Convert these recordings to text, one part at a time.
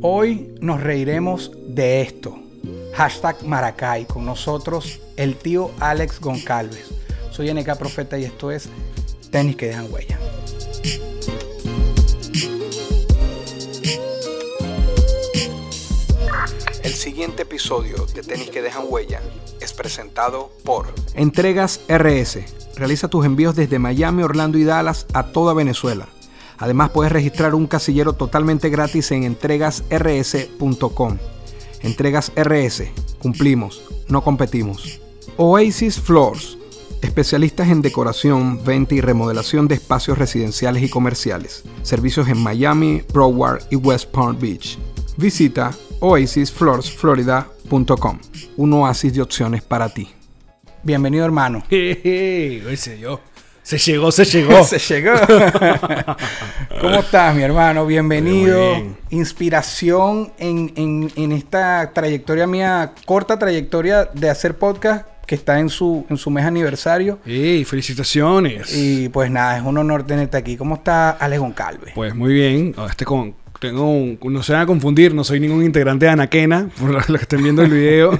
Hoy nos reiremos de esto. Hashtag Maracay. Con nosotros el tío Alex Goncalves. Soy NK Profeta y esto es Tenis que dejan huella. El siguiente episodio de Tenis que dejan huella es presentado por Entregas RS. Realiza tus envíos desde Miami, Orlando y Dallas a toda Venezuela. Además puedes registrar un casillero totalmente gratis en entregasrs.com. Entregas RS. Cumplimos, no competimos. Oasis Floors. Especialistas en decoración, venta y remodelación de espacios residenciales y comerciales. Servicios en Miami, Broward y West Palm Beach. Visita oasisfloorsflorida.com. Un oasis de opciones para ti. Bienvenido, hermano. Jeje, se dio. Se llegó, se llegó. Se llegó. ¿Cómo estás, mi hermano? Bienvenido. Bien. Inspiración en, en- en esta trayectoria mía, corta trayectoria de hacer podcast que está en su, en su mes aniversario. ¡Ey, felicitaciones! Y pues nada, es un honor tenerte aquí. ¿Cómo está Alex Goncalves? Pues muy bien. Este con, tengo un- no se van a confundir, no soy ningún integrante de Anaquena, por lo que estén viendo el video.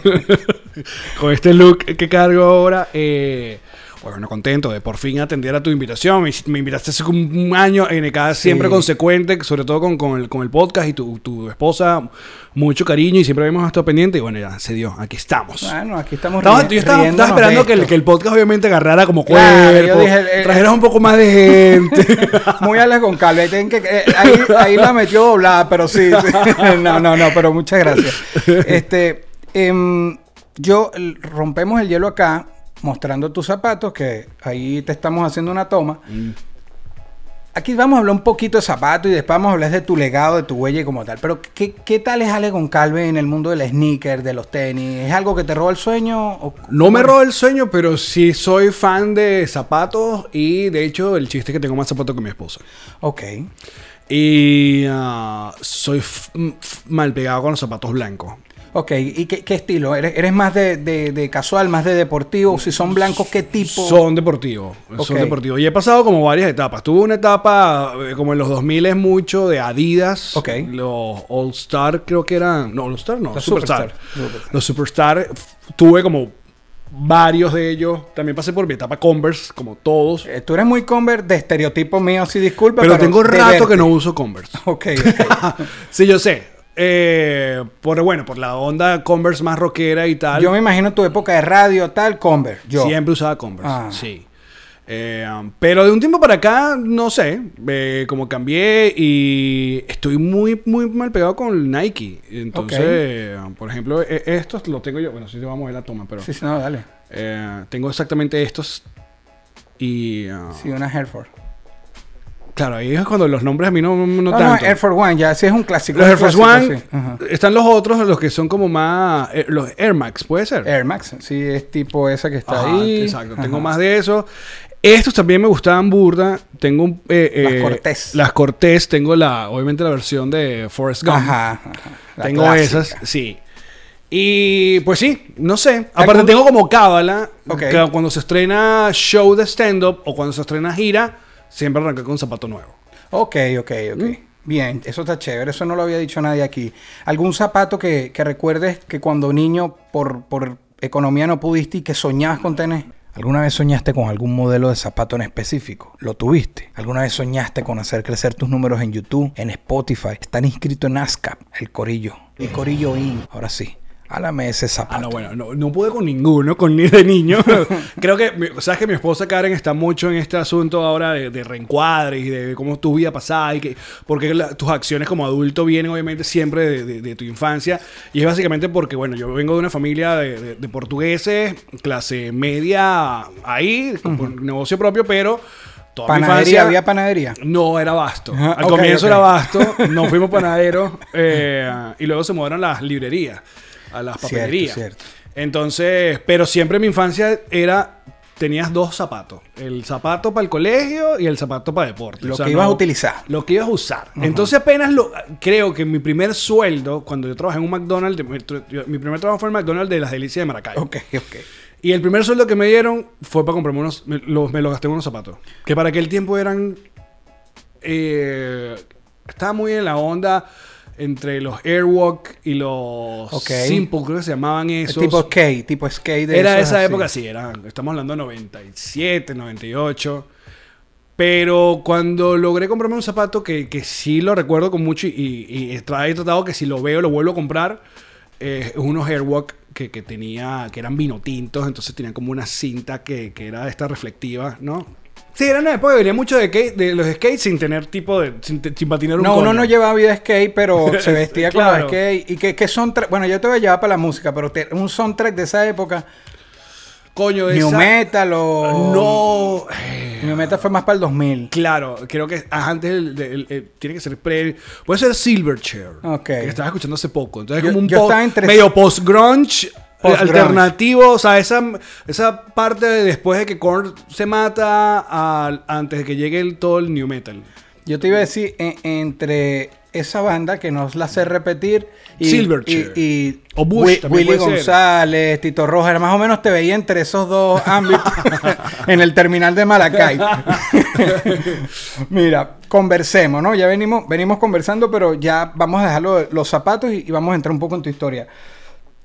con este look que cargo ahora. Eh, bueno, contento de por fin atender a tu invitación. Me, me invitaste hace como un año, NK siempre Sí. consecuente, sobre todo con, con el, con el podcast y tu, tu esposa. Mucho cariño y siempre hemos estado pendientes. Y bueno, ya se dio. Aquí estamos. Bueno, aquí estamos yo estaba, esperando que el, que el podcast obviamente agarrara como Claro, cuerpo, dije, eh, trajeras un poco más de gente. Muy Alex Goncalves. Tienen que, eh, ahí, ahí la metió doblada, pero sí. sí. No, no, no, pero muchas gracias. Este, em, yo rompemos el hielo acá, mostrando tus zapatos, que ahí te estamos haciendo una toma. Aquí vamos a hablar un poquito de zapatos y después vamos a hablar de tu legado, de tu huella y como tal. Pero, ¿qué, qué tal es Alex Goncalves en el mundo del sneaker, de los tenis? ¿Es algo que te roba el sueño? o- No me roba el sueño, pero sí soy fan de zapatos y de hecho el chiste es que tengo más zapatos que mi esposa. Ok. Y ah, soy mal pegado con los zapatos blancos. Ok, ¿y qué, qué estilo? ¿Eres, eres más de, de- de casual, más de deportivo? Si son blancos, ¿qué tipo? Son deportivos. Son deportivos. Y he pasado como varias etapas. Tuve una etapa eh, como en los 2000 es mucho de Adidas. Ok. Los All Star creo que eran. No, All Star no. Los Superstar. Los Superstar. Tuve como varios de ellos. También pasé por mi etapa Converse, como todos. Eh, Tú eres muy convert de estereotipo mío, sí, disculpa. pero, tengo de rato verte. que no uso Converse. Ok, ok. sí, yo sé. Eh, por bueno, por la onda Converse más rockera y tal. Yo me imagino tu época de radio, tal, convert. Yo. Siempre usaba Converse, Ah. sí. Eh, pero de un tiempo para acá, no sé, eh, como cambié y estoy muy, muy mal pegado con Nike. Entonces, por ejemplo, e- estos los tengo yo. Bueno, sí, vamos a ver la toma, pero Sí, sí, no, dale. eh, tengo exactamente estos. Y uh, Sí, una Hereford. Claro, ahí es cuando los nombres a mí no, no, No, no, tanto. Air Force One, ya, sí es un clásico. los Air Force clásico, One. Ajá. están los otros, los que son como más. eh, los Air Max, ¿puede ser? Air Max, sí, es tipo esa que está Ajá, ahí. Exacto, Ajá. tengo más de eso. Estos también me gustaban burda. Tengo un, eh, Las eh, Cortez. Las Cortés. Tengo la, obviamente la versión de Forrest Gump. Ajá, tengo clásica. esas, sí. Y pues sí, no sé. Aparte ¿Algún- tengo como cábala Ok. que cuando se estrena show de stand-up o cuando se estrena gira, siempre arranca con un zapato nuevo. Ok, ok, ok. Mm. Bien, eso está chévere, eso no lo había dicho nadie aquí. ¿Algún zapato que, que recuerdes que cuando niño por, por economía no pudiste y que soñabas con tener? ¿Alguna vez soñaste con algún modelo de zapato en específico? ¿Lo tuviste? ¿Alguna vez soñaste con hacer crecer tus números en YouTube, en Spotify? Están inscritos en ASCAP, el Corillo. El Corillo IN. Ahora sí, háblame de ese zapato. Ah, no, bueno, no, no pude con ninguno, con ni de niño. Creo que, sabes que mi esposa Karen está mucho en este asunto ahora de, de reencuadre y de cómo tu vida pasada y que, porque la- tus acciones como adulto vienen obviamente siempre de, de- de tu infancia. Y es básicamente porque, bueno, yo vengo de una familia de, portugueses, clase media ahí, con negocio propio, pero toda Panadería, infancia... había panadería. No, era Basto. Ajá, Al ok, comienzo ok. era Basto, no fuimos panaderos eh, y luego se mudaron a las librerías, a las Cierto, papelerías. cierto. Entonces, pero siempre en mi infancia era, tenías dos zapatos, el zapato para el colegio y el zapato para deporte. Lo O sea, que ibas no- a utilizar. Lo que ibas a usar. Entonces apenas lo, creo que mi primer sueldo, cuando yo trabajé en un McDonald's, mi, mi primer trabajo fue en McDonald's de las Delicias de Maracaibo. Ok, ok. Y el primer sueldo que me dieron fue para comprarme unos. Me los gasté en unos zapatos. Que para aquel tiempo eran. Eh, estaba muy en la onda entre los Airwalk y los Ok. Simple, creo que se llamaban esos. Tipo skate, tipo skate. de Era esa así. época, sí, era, estamos hablando de 97, 98. Pero cuando logré comprarme un zapato que, que sí lo recuerdo con mucho y, y he tratado que si lo veo lo vuelvo a comprar, eh, unos Airwalk que, que tenía, que eran vino tintos, entonces tenían como una cinta que, que era esta reflectiva, ¿no? Sí, era una época que venía mucho de, skate- de los skates sin tener tipo de, sin, patinar un No, uno no llevaba vida skate, pero se vestía con Claro. los skate. Y que, que son. Bueno, yo te voy a llevar para la música, pero te- un soundtrack de esa época. Coño, New esa- Metal o. No. eh, New Metal fue más para el 2000. Claro, creo que antes el, el- el- tiene que ser pre. Puede ser Silverchair. Ok. Que estaba escuchando hace poco. Entonces, Yo- como un yo entre- medio post-grunge. Alternativo, o sea, esa, esa parte de después de que Korn se mata antes de que llegue el, todo el new metal. Yo te iba a decir, en- entre esa banda que nos la sé repetir. Y, Silverchair. y, y O Bush Willy puede ser. González, Tito Rojas, más o menos te veía entre esos dos ámbitos en el terminal de Maracay. Mira, conversemos, ¿no? Ya venimos, venimos conversando, pero ya vamos a dejar lo- los zapatos y, y vamos a entrar un poco en tu historia.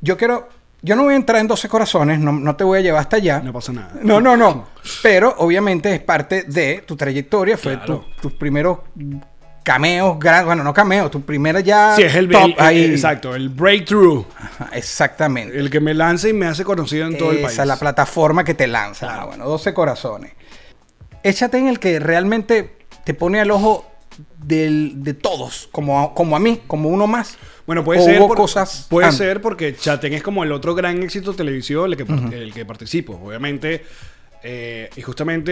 Yo quiero, yo no voy a entrar en 12 corazones, no, no te voy a llevar hasta allá. No pasa nada. No, no, no. Pero obviamente es parte de tu trayectoria. Fue Claro. tu- tus primeros cameos, gran- bueno, no cameos, tu primera ya Sí, es el, top el- el- ahí. Exacto, el breakthrough. Ajá, Exactamente. El que me lanza y me hace conocido en todo el Esa país. es la plataforma que te lanza. Claro. Ah, bueno, 12 corazones. Échate en el que realmente te pone al ojo del- de todos, como a, como a mí, como uno más. Bueno, puede O ser. hubo por- cosas puede antes. ser porque Chaten es como el otro gran éxito televisivo el que, par- el que participo. Obviamente. eh, y justamente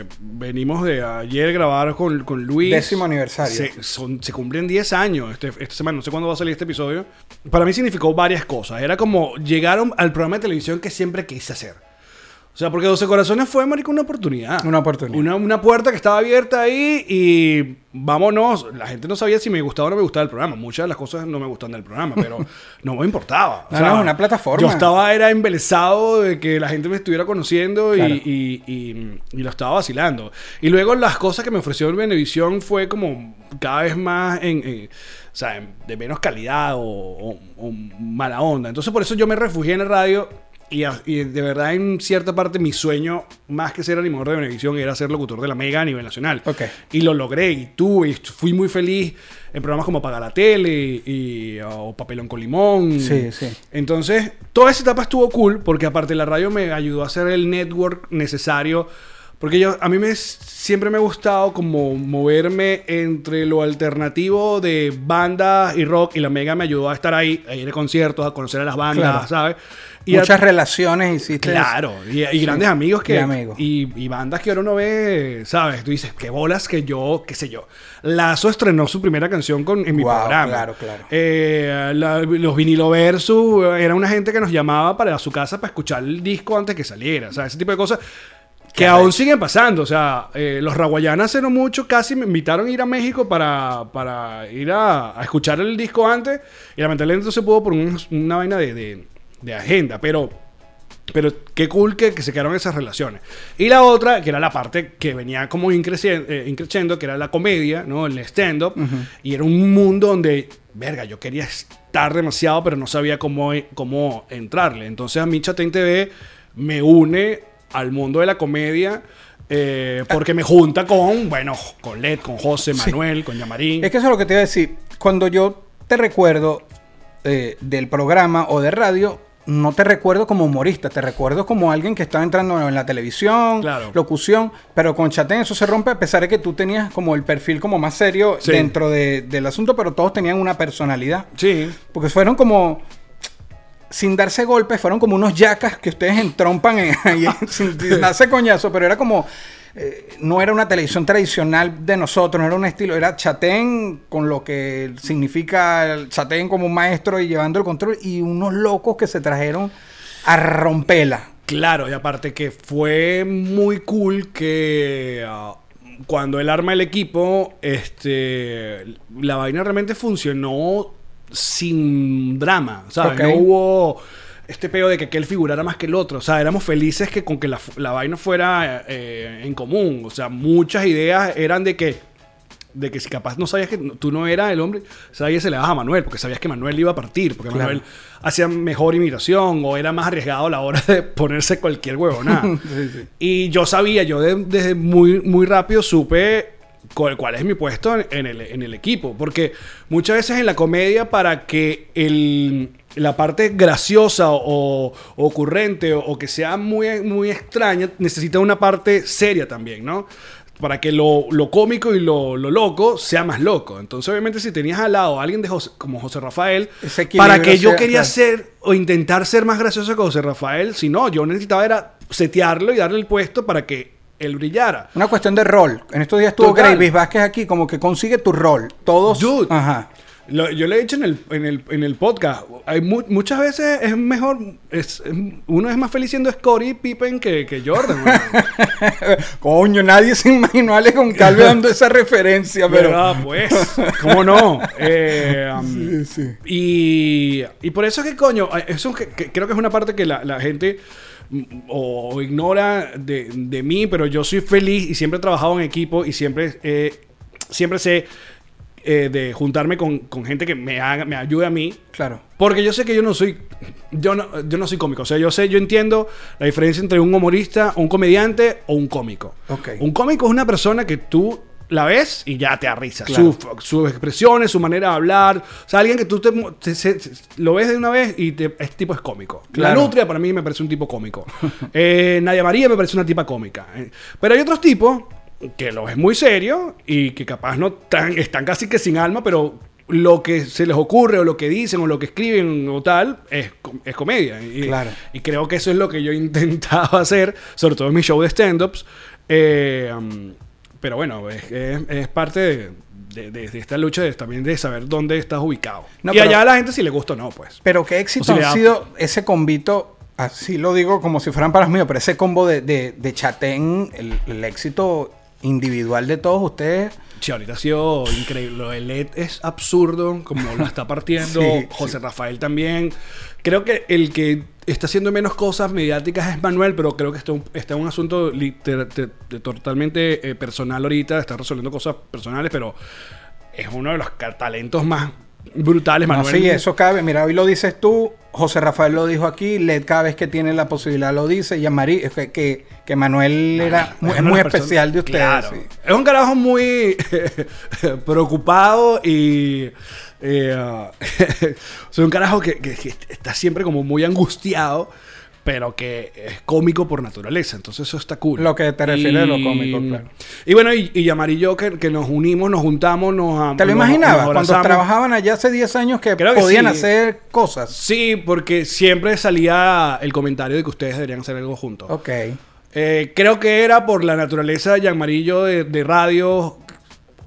eh, venimos de ayer grabar con, con Luis. Décimo aniversario. Se, son- se cumplen 10 años este, esta semana. No sé cuándo va a salir este episodio. Para mí significó varias cosas. Era como llegaron al programa de televisión que siempre quise hacer. O sea, porque 12 Corazones fue, marico, una oportunidad. Una oportunidad. Una, una puerta que estaba abierta ahí y vámonos. La gente no sabía si me gustaba o no me gustaba el programa. Muchas de las cosas no me gustan del programa, pero no me importaba. No, no, es una plataforma. Yo estaba, era embelesado de que la gente me estuviera conociendo y- Claro. y, y- y lo estaba vacilando. Y luego las cosas que me ofreció Venevisión fue como cada vez más en... en- o sea, de menos calidad o, o- o mala onda. Entonces por eso yo me refugié en la radio y, a- y de verdad en cierta parte mi sueño, más que ser animador de Venevisión, era ser locutor de la Mega a nivel nacional. Ok. Y lo logré y tuve, y fui muy feliz en programas como Paga la Tele y, o Papelón con Limón. Sí, sí. Entonces, toda esa etapa estuvo cool porque aparte la radio me ayudó a hacer el network necesario. Porque yo, a mí me, siempre me ha gustado como moverme entre lo alternativo de banda y rock y la Mega me ayudó a estar ahí, a ir a conciertos, a conocer a las bandas, Claro. ¿sabes? Y a- Muchas relaciones hiciste. Claro, y, y grandes amigos que. Y amigos. Y, y bandas que ahora uno ve, ¿sabes? Tú dices, qué bolas que yo, qué sé yo. Lazo estrenó su primera canción con, en mi Guau, programa. claro, claro. Eh, la- los vinilo versus, eh, era una gente que nos llamaba para su casa para escuchar el disco antes que saliera, sea, ese tipo de cosas. Que aún siguen pasando, o sea, eh, los raguayanas hace no mucho casi me invitaron a ir a México para, para ir a, a escuchar el disco antes y lamentablemente no se pudo por un- una vaina de, de- de agenda, pero pero qué cool que, que se quedaron esas relaciones. Y la otra, que era la parte que venía como increciendo, increciendo que era la comedia, ¿no? El stand-up. Y era un mundo donde, verga, yo quería estar demasiado, pero no sabía cómo, cómo entrarle. Entonces a mí Chatén TV me une al mundo de la comedia. eh, porque me junta con, bueno, con Led, con José, Manuel, con Yamarín. Es que eso es lo que te iba a decir. Cuando yo te recuerdo eh, del programa o de radio, no te recuerdo como humorista, te recuerdo como alguien que estaba entrando en la televisión, Claro. locución, pero con Chatén eso se rompe a pesar de que tú tenías como el perfil como más serio Sí. dentro de- del asunto, pero todos tenían una personalidad. Sí. Porque fueron como, sin darse golpes, fueron como unos yacas que ustedes entrompan en, ahí, sin, sin darse coñazo, pero era como eh, no era una televisión tradicional de nosotros, no era un estilo, era Chatén con lo que significa el Chatén como un maestro y llevando el control y unos locos que se trajeron a romperla. Claro, y aparte que fue muy cool que ah, cuando él arma el equipo, este, la vaina realmente funcionó sin drama, ¿sabes? Ok. No hubo este peo de que aquel figurara más que el otro, o sea, éramos felices que con que la, la vaina fuera eh, en común, o sea, muchas ideas eran de que de que si capaz no sabías que tú no eras el hombre, sabías se le dabas a Manuel, porque sabías que Manuel iba a partir, porque Claro. Manuel hacía mejor imitación o era más arriesgado a la hora de ponerse cualquier huevonada. Sí, sí. Y yo sabía, yo de- desde muy, muy rápido supe cuál, es mi puesto en, el, en el equipo. Porque muchas veces en la comedia, para que el, la parte graciosa o, o ocurrente o, o que sea muy, muy extraña, necesita una parte seria también, ¿no? Para que lo, lo cómico y lo, lo loco sea más loco. Entonces, obviamente, si tenías al lado a alguien de José- como José Rafael, para que yo quería ser o intentar ser más gracioso que José Rafael, si no, yo necesitaba era setearlo y darle el puesto para que él brillara. Una cuestión de rol. En estos días estuvo. Gravis Vázquez aquí, como que consigue tu rol. Todos. Dude. Ajá. Lo- yo le he dicho en el, en el, en el podcast, hay mu- muchas veces es mejor, es, uno es más feliz siendo Scottie Pippen que, que Jordan. Coño, nadie se imaginó a Alex Goncalves dando esa referencia, pero. Pues, ¿cómo no? Eh, um, Sí, sí. Y, y por eso es que, coño, eso que, que creo que es una parte que la, la gente o, ignora de, de mí, pero yo soy feliz y siempre he trabajado en equipo y siempre, eh, siempre sé eh, de juntarme con, con gente que me, haga, me ayude a mí. Claro. Porque yo sé que yo no soy yo no, yo no soy cómico. O sea, yo sé, yo entiendo la diferencia entre un humorista, un comediante o un cómico. Ok. Un cómico es una persona que tú la ves y ya te da risa. Claro. Su- sus expresiones, su manera de hablar. O sea, alguien que tú te, te- se- se- lo ves de una vez y te- este tipo es cómico. Claro. La Nutria para mí me parece un tipo cómico. Eh, Nadia María me parece una tipa cómica. Eh, Pero hay otros tipos que lo es muy serio y que capaz no tan, están casi que sin alma, pero lo que se les ocurre o lo que dicen o lo que escriben o tal es, es comedia. Y, Claro. y creo que eso es lo que yo he intentado hacer, sobre todo en mi show de stand-ups. Eh, um, pero bueno, es, es- es parte de, de- de- de esta lucha de, también de saber dónde estás ubicado. No, y pero- allá a la gente si le gusta o no, pues. Pero qué éxito O ha sido ese combito, así lo digo como si fueran para míos, pero ese combo de, de, de Chatén, el, el éxito individual de todos ustedes. Sí, ahorita ha sido increíble. Lo de LED es absurdo, como lo está partiendo. Sí, José Rafael también. Creo que el que está haciendo menos cosas mediáticas es Manuel, pero creo que está un, está un asunto liter- te- te- totalmente eh, personal ahorita. Está resolviendo cosas personales, pero es uno de los talentos más brutales, No, Manuel. sí, eso cabe. Mira, hoy lo dices tú, José Rafael lo dijo aquí, Led cada vez que tiene la posibilidad lo dice, y Amari, es que, que, que Manuel era muy, especial de ustedes. Claro. sí. Es un carajo muy preocupado y. eh, ah, soy un carajo que, que- que está siempre como muy angustiado, pero que es cómico por naturaleza. Entonces, eso está cool. Lo que te refiere a lo cómico, claro. Y bueno, y, y Yamar y yo que, que nos unimos, nos juntamos, nos ¿Te lo nos- imaginabas nos cuando trabajaban allá hace 10 años que Creo que podían sí. hacer cosas? Sí, porque siempre salía el comentario de que ustedes deberían hacer algo juntos. Ok. Eh, creo que era por la naturaleza de Jean Marillo de, de radio.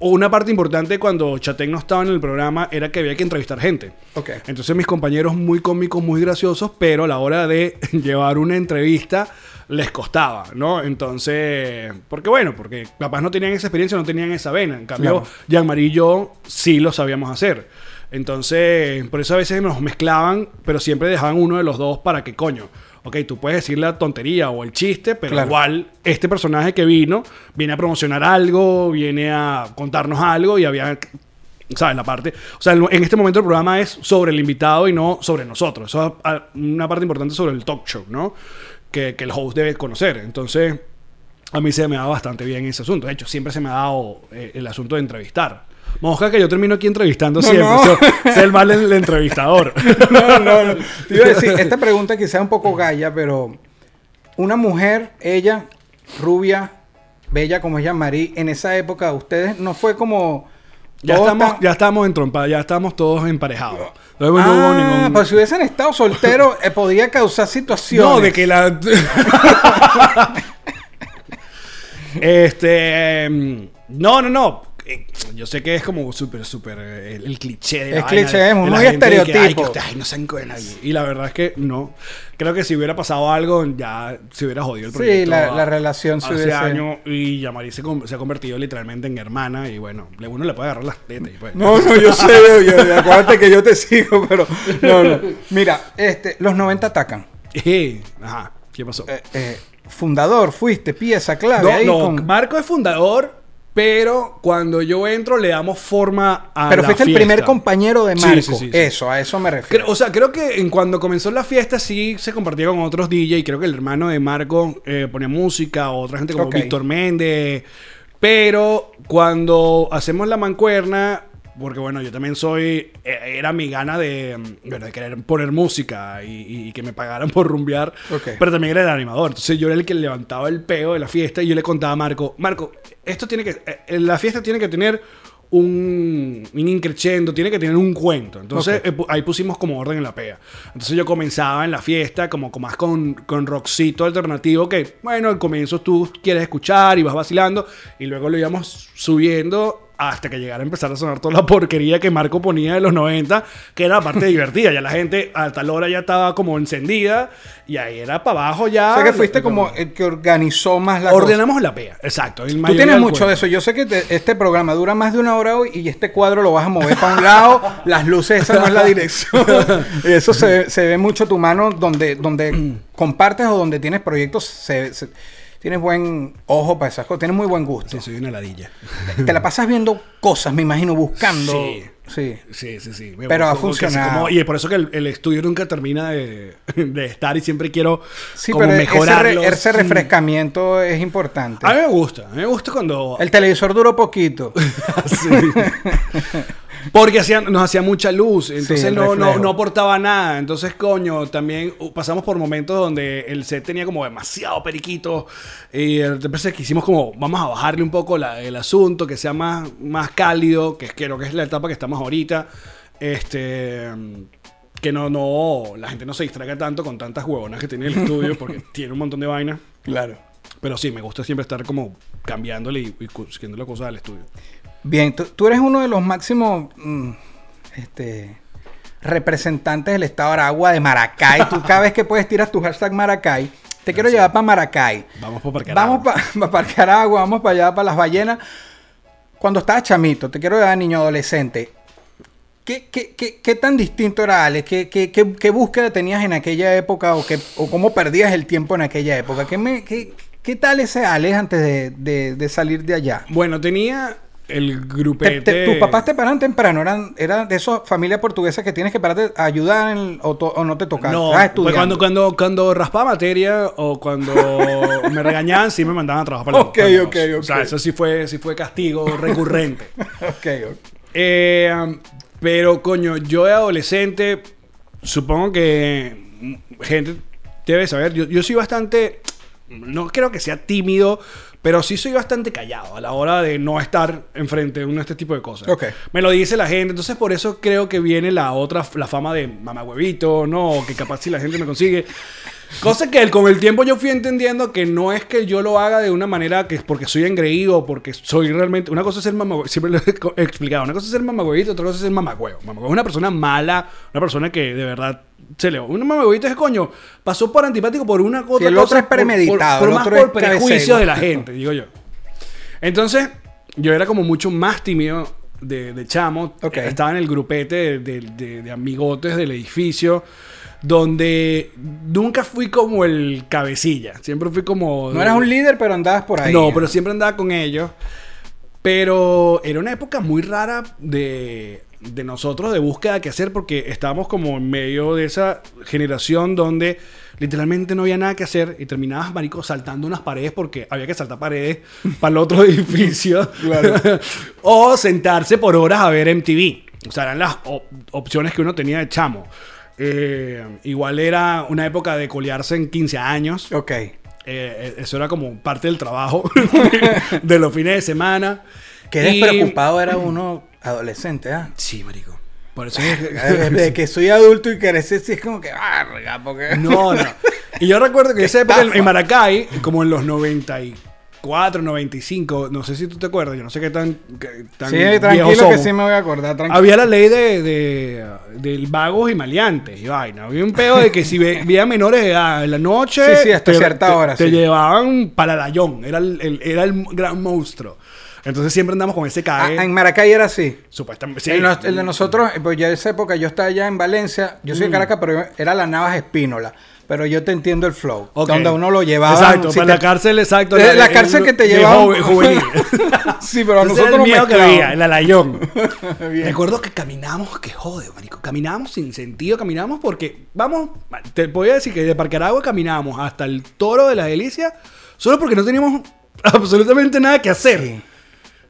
Una parte importante cuando Chatén no estaba en el programa era que había que entrevistar gente. Ok. Entonces mis compañeros muy cómicos, muy graciosos, pero a la hora de llevar una entrevista les costaba, ¿no? Entonces, porque bueno, porque capaz no tenían esa experiencia, no tenían esa vena. En cambio, Claro. Jean Marie y yo sí lo sabíamos hacer. Entonces, por eso a veces nos mezclaban, pero siempre dejaban uno de los dos para que, coño, ok, tú puedes decir la tontería o el chiste, pero Claro. igual este personaje que vino viene a promocionar algo, viene a contarnos algo y había ¿sabes? La parte, o sea, en este momento el programa es sobre el invitado y no sobre nosotros. Eso es ah, una parte importante sobre el talk show, ¿no? Que, que el host debe conocer. Entonces, a mí se me da bastante bien ese asunto. De hecho, siempre se me ha dado eh, el asunto de entrevistar. Mosca que yo termino aquí entrevistando No, siempre. no. Soy, soy el mal el, el entrevistador. No, no, no. Te iba a decir, esta pregunta quizá un poco galla, pero una mujer, ella, rubia, bella como ella, Marí, en esa época, ¿ustedes no fue como... ya, estamos, tan- ya estamos en trompa, ya estamos todos emparejados. Luego no hubo Ah, ningún... pues si hubiesen estado solteros, eh, podía causar situaciones. No, de que la. Este. em, no, no, no. Eh, Yo sé que es como súper, súper eh, el, el cliché de la Es vaina cliché, de es muy de que, ay, que estereotipo. ay, no con nadie. Y la verdad es que no. Creo que si hubiera pasado algo, ya se hubiera jodido el Sí, proyecto. la- a- la relación se hace hubiese- años y Yamari se, se ha convertido literalmente en hermana. Y bueno, uno le puede agarrar las tetas. Y pues, No, no, yo sé, yo, acuérdate que yo te sigo, pero no, no. Mira, este, los 90 atacan. Ajá, ¿qué pasó? Eh, eh, fundador, fuiste pieza clave no, ahí no, con- Marco es fundador, pero cuando yo entro le damos forma a Pero la fuiste el primer compañero de Marco. sí, sí, sí. Eso, a eso me refiero. Creo- o sea, creo que en cuando comenzó la fiesta sí se compartía con otros DJ. Creo que el hermano de Marco eh, ponía música, otra gente como. Víctor Méndez. Pero cuando hacemos la mancuerna, porque bueno, yo también soy. eh, Era mi gana de, bueno, de querer poner música y, y que me pagaran por rumbear. Pero también era el animador. Entonces yo era el que levantaba el peo de la fiesta y yo le contaba a Marco: Marco, esto tiene que. eh, la fiesta tiene que tener un, un increchendo, tiene que tener un cuento. Entonces eh, ahí pusimos como orden en la pea. Entonces yo comenzaba en la fiesta como, como más con, con rockcito alternativo que, bueno, al comienzo tú quieres escuchar y vas vacilando y luego lo íbamos subiendo hasta que llegara a empezar a sonar toda la porquería que Marco ponía de los 90, que era la parte divertida. Ya la gente a tal hora ya estaba como encendida y ahí era para abajo ya. o sea que fuiste como el que organizó más la cosa. Ordenamos la pea, exacto. el Tú tienes mucho de eso. Yo sé que te- este programa dura más de una hora hoy y este cuadro lo vas a mover para un lado. Las luces, esa no es la dirección. Eso se, ve- se ve mucho tu mano donde, donde compartes o donde tienes proyectos. se- se- tienes buen ojo para esas cosas. Tienes muy buen gusto. Sí, soy una ladilla. Te la pasas viendo cosas, me imagino, buscando. Sí. Sí. Sí, sí, sí. Pero ha funcionado. como- y es por eso que el, el estudio nunca termina de, de estar y siempre quiero Sí, como pero ese, re- mejorarlo. ese refrescamiento es importante. A mí me gusta, a mí me gusta cuando... El televisor duró poquito. Sí. Porque hacían, nos hacía mucha luz, entonces el no, no, no aportaba nada. Entonces, coño, también uh, pasamos por momentos donde el set tenía como demasiado periquito. Y entonces quisimos como, vamos a bajarle un poco la- el asunto, que sea más, más cálido, que creo que es la etapa que estamos ahorita. Este. Que no, no, la gente no se distraiga tanto con tantas huevonas que tiene el estudio, porque tiene un montón de vainas. Claro. Pero sí, me gusta siempre estar como cambiándole y, y consiguiéndole cosas al estudio. Bien, tú, tú eres uno de los máximos mm, este, representantes del estado de Aragua de Maracay. Tú cada vez que puedes tiras tu hashtag Maracay. Te quiero llevar para Maracay. Vamos por Parque Vamos para Parque Aragua, vamos para allá, para las ballenas. Cuando estabas chamito, te quiero llevar niño adolescente. ¿Qué, qué, qué, qué tan distinto era Alex? ¿Qué, qué, qué, qué búsqueda tenías en aquella época o, qué, o cómo perdías el tiempo en aquella época? ¿Qué, me, qué, qué tal ese Alex antes de, de- de salir de allá? Bueno, tenía el Te- grupete. te- tus papás te paran temprano, eran, eran de esas familias portuguesas que tienes que pararte a ayudar en- o, to- o no te tocan. No, pues cuando, cuando, cuando raspaba materia o cuando me regañaban, sí me mandaban a trabajar para Ok, el ok, negocio. O sea, ok. eso sí fue, sí fue castigo recurrente. Ok, ok. Eh, um, pero, coño, yo de adolescente, supongo que gente debe saber, yo, yo soy bastante, no creo que sea tímido, pero sí soy bastante callado a la hora de no estar enfrente de uno de este tipo de cosas. Ok. Me lo dice la gente, entonces por eso creo que viene la otra, la fama de mamagüevito, ¿no? O que capaz si la gente me consigue. Cosa que con el tiempo yo fui entendiendo que no es que yo lo haga de una manera que es porque soy engreído porque soy realmente. Una cosa es ser mamagüevito, siempre lo he explicado. Una cosa es ser mamagüevito, otra cosa es ser mamagüevo. Mamagüevo es una persona mala, una persona que de verdad se le. Un mamagüevito es coño, pasó por antipático por una cosa. el otro es premeditado, por, el más otro por cabecero. de la gente, digo yo. Entonces, yo era como mucho más tímido de, de chamo. Estaba en el grupete de, de- de- de amigotes del edificio, donde nunca fui como el cabecilla. Siempre fui como... No eras un líder, pero andabas por ahí. No, pero siempre andaba con ellos. Pero era una época muy rara de, de nosotros de búsqueda que hacer porque estábamos como en medio de esa generación donde literalmente no había nada que hacer y terminabas, marico, saltando unas paredes porque había que saltar paredes para el otro edificio. o sentarse por horas a ver MTV. O sea, eran las op- opciones que uno tenía de chamo. Eh, igual era una época de colearse en 15 años. Ok. Eh, eso era como parte del trabajo de los fines de semana. Qué Y- despreocupado era uno adolescente, ¿ah? Sí, marico. Por eso Desde que soy adulto y crecer, sí es como que, verga, porque... No, no. Y yo recuerdo que en esa época en- Maracay, como en los 94, 94, 95, no sé si tú te acuerdas, yo no sé qué tan, qué tan Sí, tranquilo que sí me voy a acordar. Tranquilo. Había la ley de, de, del vagos y maleantes y vaina. Había un pedo de que si ve- veía menores de edad en la noche. Sí, sí, hasta cierta hora, Te sí. llevaban para Layón. Era el, el- era el gran monstruo. Entonces siempre andamos con ese Ah, cae. en Maracay era así. Supuestamente. Sí. El, de nosotros, pues ya en esa época yo estaba allá en Valencia, yo soy Mm. de Caracas, pero era la Navas Espínola. Pero yo te entiendo el flow. Ok. Donde uno lo llevaba. Exacto, si para te- la cárcel, exacto. Eh, la el- cárcel que te joven- juvenil. sí, pero a era nosotros el miedo que había, el alayón. Recuerdo que caminábamos, que jode, marico. Caminábamos sin sentido, caminábamos porque, vamos, te voy a decir que de Parque Aragua caminábamos hasta el Toro de la Delicia solo porque no teníamos absolutamente nada que hacer. Sí.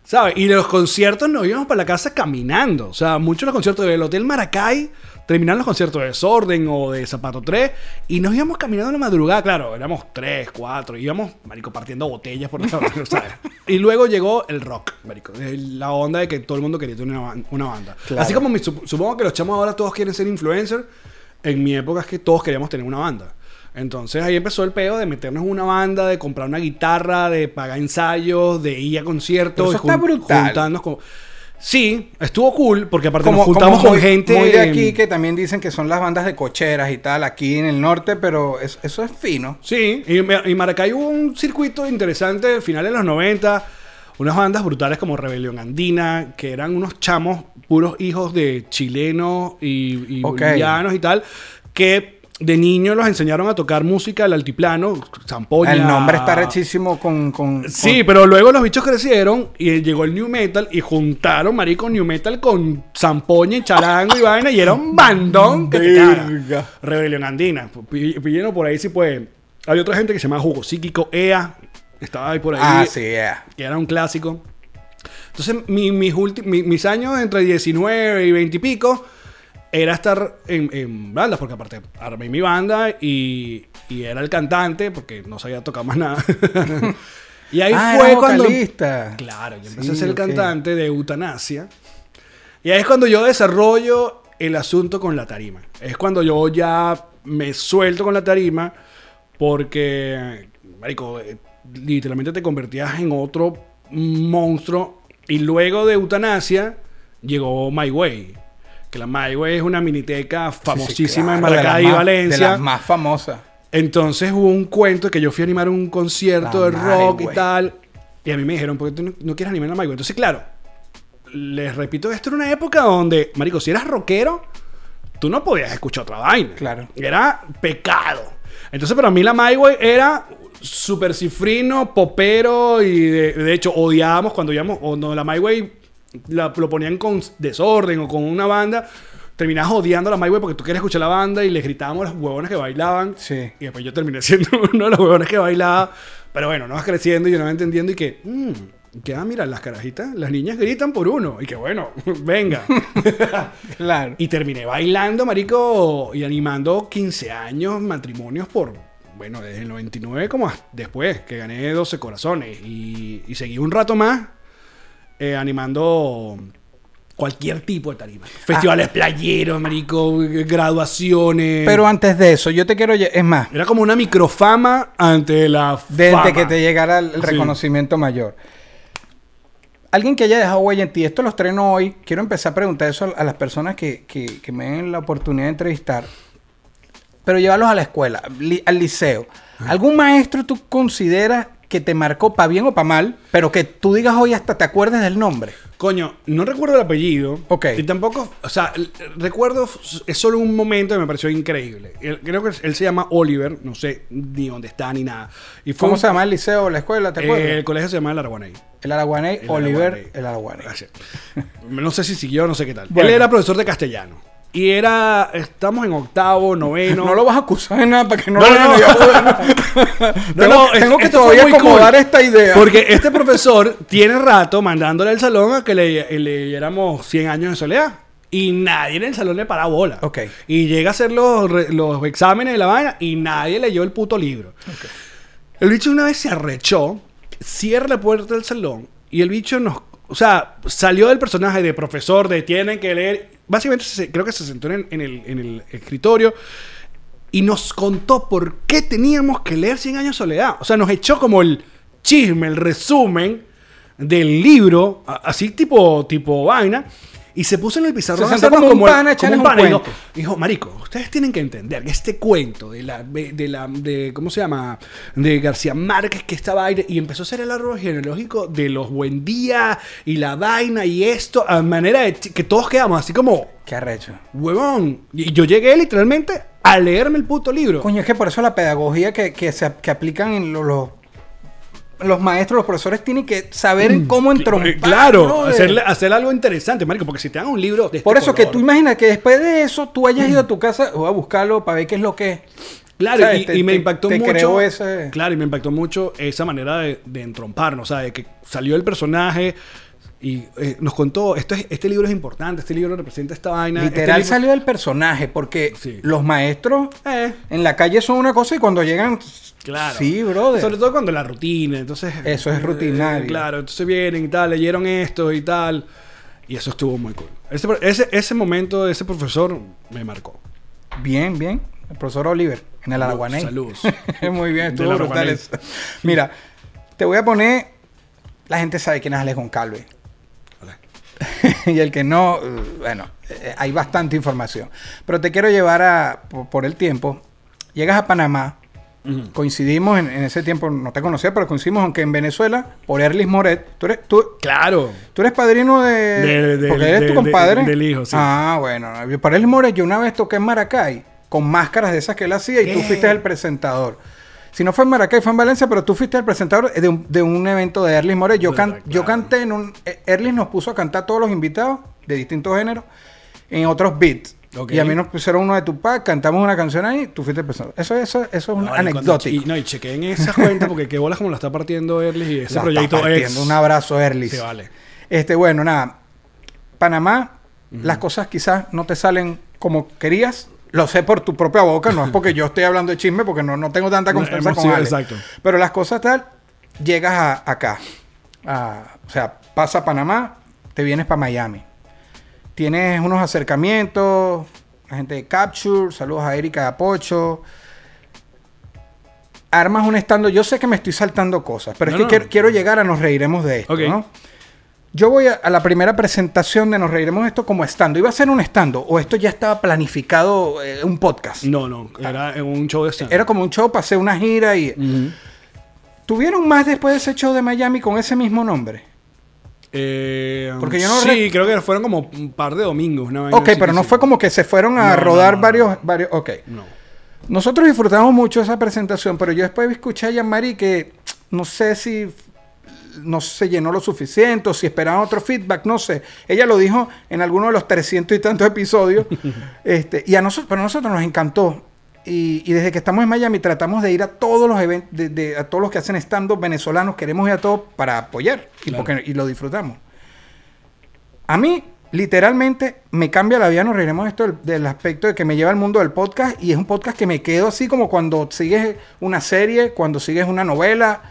¿Sabes? Y de los conciertos nos íbamos para la casa caminando. O sea, muchos de los conciertos del Hotel Maracay terminaban los conciertos de Desorden o de Zapato 3 y nos íbamos caminando en la madrugada. Claro, éramos 3, 4, íbamos, marico, partiendo botellas por la ¿sabes? Y luego llegó el rock, marico. La onda de que todo el mundo quería tener una, ban- una banda. Claro. Así como mi- sup- supongo que los chamos ahora todos quieren ser influencers, en mi época es que todos queríamos tener una banda. Entonces ahí empezó el peo de meternos en una banda, de comprar una guitarra, de pagar ensayos, de ir a conciertos. Pero eso y está brutal. juntarnos con... Sí, estuvo cool porque aparte Como, nos juntamos como con muy- gente... muy de aquí que también dicen que son las bandas de cocheras y tal, aquí en el norte, pero es- eso es fino. Sí, y y Maracay hubo un circuito interesante al final de los 90. Unas bandas brutales como Rebelión Andina, que eran unos chamos puros hijos de chilenos y, bolivianos y tal, que de niños los enseñaron a tocar música al altiplano, zampoña. El nombre está rechísimo con... con- Sí, pero luego los bichos crecieron y llegó el New Metal y juntaron, marico, New Metal con zampoña y charango y vaina y era un bandón que te. Rebelión Andina. Pi- Pilleno por ahí sí puede. Había otra gente que se llama Jugo Psíquico, EA. Estaba ahí por ahí. Ah, sí, yeah. Que era un clásico. Entonces, mi- mis, mis años entre 19 y 20 y pico era estar en, en bandas, porque aparte armé mi banda y, y era el cantante, porque no sabía tocar más nada. y ahí Ah, fue era cuando. vocalista. Claro, yo empecé Sí, a ser el cantante de Eutanasia. Y ahí es cuando yo desarrollo el asunto con la tarima. Es cuando yo ya me suelto con la tarima porque, marico, eh, literalmente te convertías en otro monstruo. Y luego de Eutanasia llegó My Way. Que la My Way es una miniteca famosísima en Claro, Maracay y Valencia. De las más famosas. Entonces hubo un cuento que yo fui a animar un concierto La de rock y tal. Y a mí me dijeron, ¿por qué tú no, no quieres animar a Michael? Entonces, claro, les repito, esto era una época donde, marico, si eras rockero, tú no podías escuchar otra vaina. Claro. Era pecado. Entonces, para mí la My Way era súper cifrino, popero y de, de hecho odiábamos cuando íbamos, o no, la My Way la- lo ponían con desorden o con una banda. Terminabas odiando a la My Way porque tú querías escuchar la banda y les gritábamos a los huevones que bailaban. Sí. Y después yo terminé siendo uno de los huevones que bailaba. Pero bueno, no vas creciendo y no vas entendiendo y que, mmm, que ah, mira, las carajitas, las niñas gritan por uno. Y que bueno, venga. Claro. y terminé bailando, marico, y animando 15 años, matrimonios por, bueno, desde el 99 como después, que gané 12 corazones. Y, y seguí un rato más eh, animando cualquier tipo de tarima. Festivales playeros, marico, graduaciones. Pero antes de eso, yo te quiero... Es más, Era como una microfama ante la desde fama. que te llegara el Sí. reconocimiento mayor. Alguien que haya dejado huella en ti, esto lo estreno hoy. Quiero empezar a preguntar eso a, a las personas que, que- que me den la oportunidad de entrevistar. Pero llevarlos a la escuela, li- al liceo. ¿Algún maestro tú consideras que te marcó para bien o para mal, pero que tú digas hoy hasta te acuerdes del nombre? Coño, no recuerdo el apellido. Ok. Y tampoco, o sea, recuerdo, es solo un momento que me pareció increíble. Él- creo que él se llama Oliver, no sé ni dónde está ni nada. Y fue ¿Cómo un- se llama el liceo o la escuela? ¿Te eh, acuerdas? el colegio se llama El Araguaney. el Araguaney, Oliver, Araguaney. el Araguaney. Gracias. No sé si siguió, no sé qué tal. Bueno. Él era profesor de castellano. Y era, estamos en octavo, noveno. No, lo vas a acusar de nada para que no, No, lo no, no. joder. No, tengo, es- tengo que todavía muy cool. acomodar esta idea. Porque este profesor tiene rato mandándole al salón a que le, leyéramos 100 años de soledad. Y nadie en el salón le para bola. Ok. Y llega a hacer los, los exámenes de la vaina y nadie leyó el puto libro. El bicho una vez se arrechó, cierra la puerta del salón y el bicho nos... O sea, salió del personaje de profesor, de tienen que leer. Básicamente se- creo que se sentó en, el, escritorio y nos contó por qué teníamos que leer 100 años de soledad. O sea, nos echó como el chisme, el resumen del libro, así tipo, tipo vaina. Y se puso en el pizarrón Se sentó hacernos como un pana como un pana, dijo- cuento. Dijo, marico, ustedes tienen que entender que este cuento de la, de la, de, ¿cómo se llama? De García Márquez, que esta vaina, y empezó a hacer el árbol genealógico de los buen día y la vaina y esto, a manera de que todos quedamos así como, Qué arrecho. huevón. Y yo llegué literalmente a leerme el puto libro. Coño, es que por eso la pedagogía que, que se que aplican en lo- los los maestros, los profesores tienen que saber en cómo entrompar. Eh, Claro, hacerle, hacer algo interesante, marico, porque si te dan un libro de este Por eso que tú imaginas que después de eso tú hayas ido a tu casa o a buscarlo para ver qué es lo que es. Claro, y, Te- y me te- impactó te mucho. creó ese- Claro, y me impactó mucho esa manera de, de entromparnos, o sea, de que salió el personaje y eh, nos contó, esto es, este libro es importante, este libro representa esta vaina. Literal este libro- salió del personaje porque Sí. los maestros Eh, en la calle son una cosa y cuando llegan... claro. Sí, brother. Sobre todo cuando la rutina, entonces... Eso es eh, rutinario. claro, entonces vienen y tal, leyeron esto y tal, y eso estuvo muy cool. Ese, ese, ese momento de ese profesor me marcó. Bien, bien. El profesor Oliver en el Araguaney. Saludos. Muy bien, estuvo brutal. Mira, te voy a poner... La gente sabe quién es Alex Goncalves. Y el que no, eh, bueno, eh, hay bastante información. Pero te quiero llevar a, por, por el tiempo. Llegas a Panamá, coincidimos en, en ese tiempo, no te conocía, pero coincidimos, aunque en Venezuela, por Erlis Moret. Tú eres, tú, Claro. tú eres padrino de. De- de- porque eres de- tu compadre. del hijo, sí. Ah, bueno. no, Por Erlis Moret, yo una vez toqué en Maracay con máscaras de esas que él hacía y tú fuiste el presentador. Si no fue en Maracay, fue en Valencia, pero tú fuiste el presentador de un, de un evento de Erlis Moret. Yo, can- canté en un. eh, Erlis nos puso a cantar a todos los invitados de distintos géneros en otros beats. Y a mí nos pusieron uno de Tupac, cantamos una canción ahí, tú fuiste el presentador. Eso, eso, eso es un No, cuando- anecdótico. Y, no, y chequeen esas cuentas porque qué bolas como la está partiendo Erlis y ese La está proyecto partiendo. ex. Un abrazo, Erlis. Sí, vale. Este, bueno, nada. Panamá, las cosas quizás no te salen como querías. Lo sé por tu propia boca, no es porque yo estoy hablando de chisme, porque no, no tengo tanta confianza con sido- Ale. exacto. Pero las cosas tal, llegas a- acá. a- o sea, pasa a Panamá, te vienes para Miami. Tienes unos acercamientos, la gente de Capture, saludos a Erika de Apocho. Armas un estando. Yo sé que me estoy saltando cosas, pero No, es que no. quiero, quiero llegar a nos reiremos de esto. ¿no? Yo voy a, a la primera presentación de Nos Reiremos esto como estando. ¿Iba a ser un estando o esto ya estaba planificado eh, un podcast? No, no, era en un show de stand Era como un show, pasé una gira y... ¿Tuvieron más después de ese show de Miami con ese mismo nombre? Eh, Porque yo no Sí, re- creo que fueron como un par de domingos. vaina Ok, pero no fue como que se fueron a No, no, rodar no, no. varios, varios... Ok. No. Nosotros disfrutamos mucho esa presentación, pero yo después escuché a Yamari que no sé si no se llenó lo suficiente o si esperaban otro feedback, no sé. Ella lo dijo en alguno de los 300 y tantos episodios. este, y a nosotros, pero a nosotros nos encantó. Y, y desde que estamos en Miami tratamos de ir a todos los eventos, de, de- a todos los que hacen stand-up venezolanos, queremos ir a todos para apoyar y, Claro. porque, y lo disfrutamos. A mí, literalmente, me cambia la vida, nos reiremos esto del, del aspecto de que me lleva al mundo del podcast y es un podcast que me quedo así como cuando sigues una serie, cuando sigues una novela,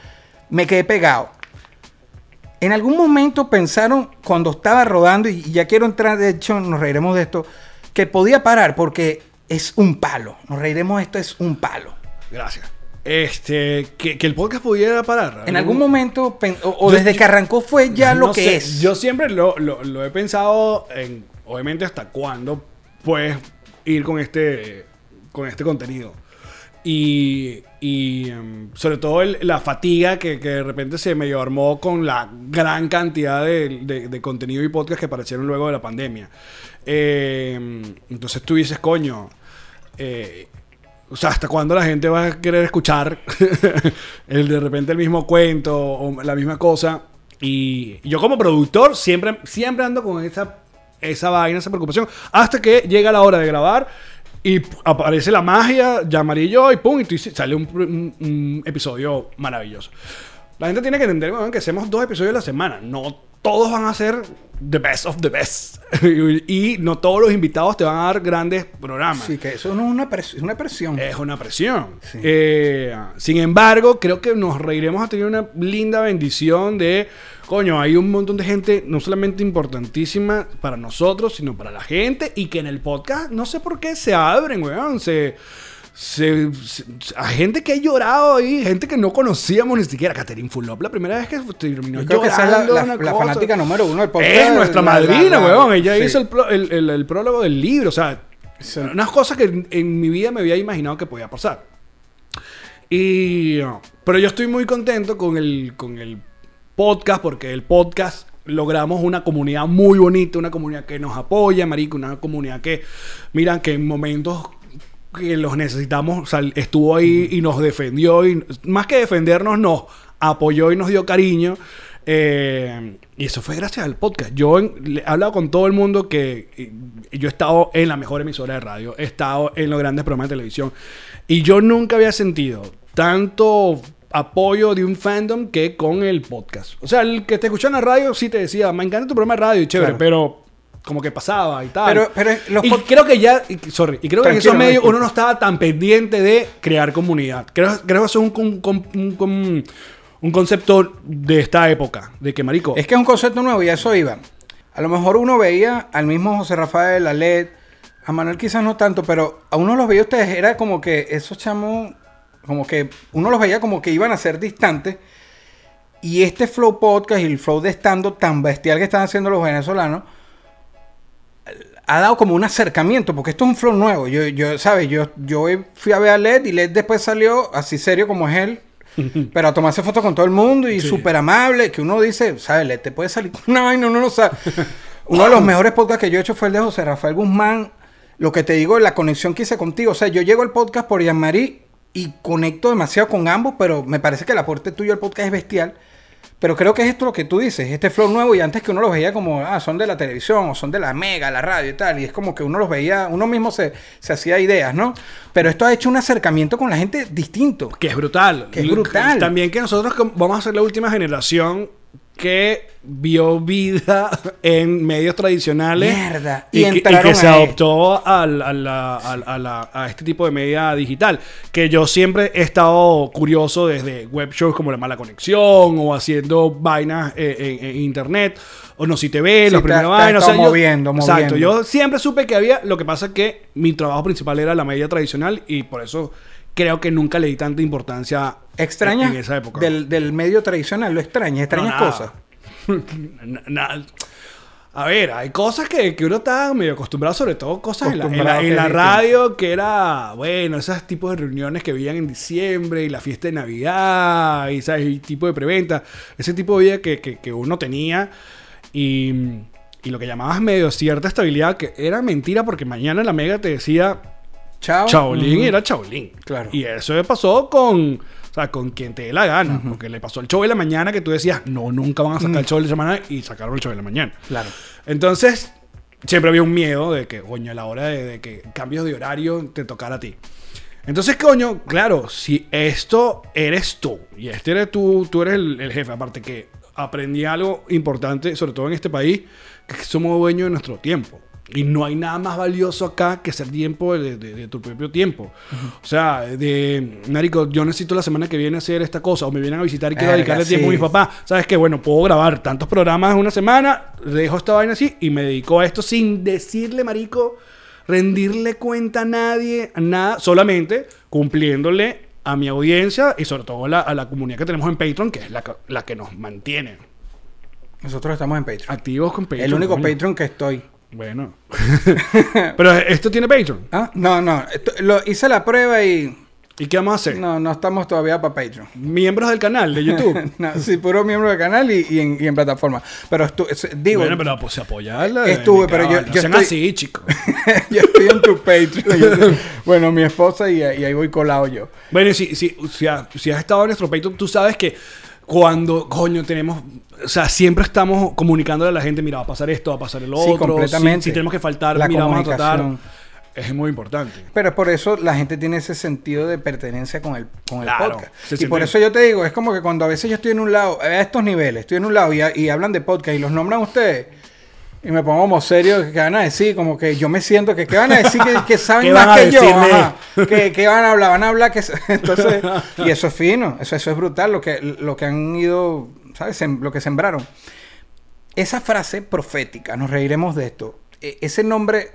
me quedé pegado. En algún momento pensaron, cuando estaba rodando, y ya quiero entrar, de hecho, nos reiremos de esto, que podía parar porque es un palo. Nos reiremos de esto, es un palo. Gracias. Este, que, que el podcast pudiera parar. En algún momento, o, o Yo- desde yo- que arrancó fue ya lo que sé, es. Yo siempre lo, lo- lo he pensado en, obviamente, hasta cuándo puedes ir con este, con este contenido. Y, y, em, sobre todo el- la fatiga que, que de repente se medio armó con la gran cantidad de, de- de contenido y podcast que aparecieron luego de la pandemia. Em, entonces tú dices, coño, eh, o sea, ¿hasta cuándo la gente va a querer escuchar el de repente el mismo cuento o la misma cosa? Y yo como productor siempre, siempre ando con esa, esa vaina, esa preocupación, hasta que llega la hora de grabar y aparece la magia, llamaré yo y pum, y sale un, episodio maravilloso. La gente tiene que entender weón, que hacemos dos episodios a la semana. No todos van a ser the best of the best. y, no todos los invitados te van a dar grandes programas. Sí, que eso no es una, pres- es una presión. Es una presión. Sí. Eh, sin embargo, creo que nos reiremos a tener una linda bendición de, coño, hay un montón de gente no solamente importantísima para nosotros, sino para la gente y que en el podcast, no sé por qué, se abren, weón, se, se- se- a gente que ha llorado ahí, gente que no conocíamos ni siquiera. Catherine Fulop, la primera vez que terminó Yo creo que esa es la, llorando la- una la cosa. fanática número uno del podcast. Es nuestra La- madrina, weón. Ella sí. hizo el, pro- el- el- el prólogo del libro. O sea, Sí. unas cosas que en, en mi vida me había imaginado que podía pasar. Y, uh, pero yo estoy muy contento con el, con el podcast porque el podcast logramos una comunidad muy bonita, una comunidad que nos apoya, marico, una comunidad que, mira, que en momentos que los necesitamos, sal- estuvo ahí y nos defendió y más que defendernos, nos apoyó y nos dio cariño. Eh, y eso fue gracias al podcast. Yo en- le- he hablado con todo el mundo que eh, yo he estado en la mejor emisora de radio, he estado en los grandes programas de televisión y yo nunca había sentido tanto apoyo de un fandom que con el podcast. O sea, el que te escuchaba en la radio sí te decía, me encanta tu programa de radio y chévere, Claro. pero como que pasaba y tal. Pero- pero los y creo que ya, y- sorry, y creo que en esos medios uno no estaba tan pendiente de crear comunidad. Creo, creo que eso es un, un- un- un- un concepto de esta época, de que marico, Es que es un concepto nuevo y a eso iba. A lo mejor uno veía al mismo José Rafael, a Led, a Manuel quizás no tanto, pero a uno los veía ustedes, era como que esos chamos, como que uno los veía como que iban a ser distantes. Y este flow podcast y el flow de estando tan bestial que están haciendo los venezolanos, ha dado como un acercamiento, porque esto es un flow nuevo. Yo, yo ¿sabes? Yo, yo fui a ver a Led y Led después salió así serio como es él. Pero a tomarse fotos con todo el mundo y Sí. súper amable, que uno dice, ¿sabes? Led te puede salir con una vaina, uno no sabe. Uno de los mejores podcasts que yo he hecho fue el de José Rafael Guzmán. Lo que te digo, la conexión que hice contigo. O sea, yo llego al podcast por Jean-Marie y conecto demasiado con ambos, pero me parece que el aporte tuyo al podcast es bestial. Pero creo que es esto lo que tú dices, este flow nuevo y antes que uno los veía como, ah, son de la televisión o son de la mega, la radio y tal, y es como que uno los veía, uno mismo se, se hacía ideas, ¿no? Pero esto ha hecho un acercamiento con la gente distinto. que es brutal. Que es brutal. También que nosotros vamos a ser la última generación que vio vida en medios tradicionales Mierda. y, Y que, y que se adoptó a, la- a- a la- a este tipo de media digital que yo siempre he estado curioso desde web shows como La Mala Conexión o haciendo vainas eh, en, en internet o No Si Te Ve, Sí, los primeros yo- moviendo, Exacto, moviendo. yo siempre supe que había, lo que pasa es que mi trabajo principal era la media tradicional y por eso creo que nunca le di tanta importancia Extrañas en esa época. Del, del medio tradicional, lo extrañas, extrañas No, cosas. A ver, hay cosas que, que uno está medio acostumbrado, sobre todo cosas en la, en la- en radio, que era, bueno, esos tipos de reuniones que veían en diciembre y la fiesta de Navidad y, ¿sabes? y tipo de preventa, ese tipo de vida que, que- que uno tenía y, y lo que llamabas medio cierta estabilidad, que era mentira porque mañana la mega te decía Chao. Chaolín Ujú. era Chaolín. Claro. Y eso pasó con, o sea, con quien te dé la gana. Porque le pasó el show de la mañana que tú decías, no, nunca van a sacar el show de la semana y sacaron el show de la mañana. Claro. Entonces, siempre había un miedo de que, coño, a la hora de, de que cambios de horario te tocara a ti. Entonces, coño, claro, si esto eres tú y este eres tú, tú eres el, el jefe, aparte que aprendí algo importante, sobre todo en este país, que somos dueños de nuestro tiempo. Y no hay nada más valioso acá que ser tiempo de, de- de tu propio tiempo. O sea, de, Marico, yo necesito la semana que viene hacer esta cosa, o me vienen a visitar y quiero Verga, dedicarle tiempo a mi papá. ¿Sabes qué? Bueno, puedo grabar tantos programas en una semana, dejo esta vaina así y me dedico a esto sin decirle, marico, rendirle cuenta a nadie, a nada, solamente cumpliéndole a mi audiencia y sobre todo a la, a la comunidad que tenemos en Patreon, que es la, que- la que nos mantiene Nosotros estamos en Patreon. activos con Patreon. el único coño. Patreon que estoy. Bueno. Pero esto tiene Patreon. Ah, no, no. esto- lo, hice la prueba y ¿Y qué vamos a hacer? no, no estamos todavía para Patreon. Miembros del canal de YouTube. no, sí, puro miembro del canal y, y en, y en plataforma. Pero estu- es- digo, bueno, pero pues apoyarla. Estuve, pero yo- No yo sean estoy- así, chicos. yo estoy en tu Patreon. Bueno, mi esposa y, y ahí voy colado yo. Bueno, si, si, si, si has estado en nuestro Patreon, tú sabes que cuando, coño, tenemos... O sea, siempre estamos comunicándole a la gente, mira, va a pasar esto, va a pasar el Sí, otro. completamente. Si, si tenemos que faltar, La mira, vamos a tratar. Es muy importante. Pero por eso la gente tiene ese sentido de pertenencia con el, con el Claro, podcast. Y siente- por eso yo te digo, es como que cuando a veces yo estoy en un lado, a estos niveles, estoy en un lado y, y hablan de podcast y los nombran ustedes. Y me pongo como serio, ¿qué van a decir? Como que yo me siento que, ¿qué van a decir? Que, que saben ¿Qué van más que yo. Ajá. ¿Qué, qué van a hablar? Van a hablar que... Entonces, y eso es fino, eso, eso es brutal, lo que, lo que han ido, ¿sabes? Sem- lo que sembraron. Esa frase profética, nos reiremos de esto. e- ese nombre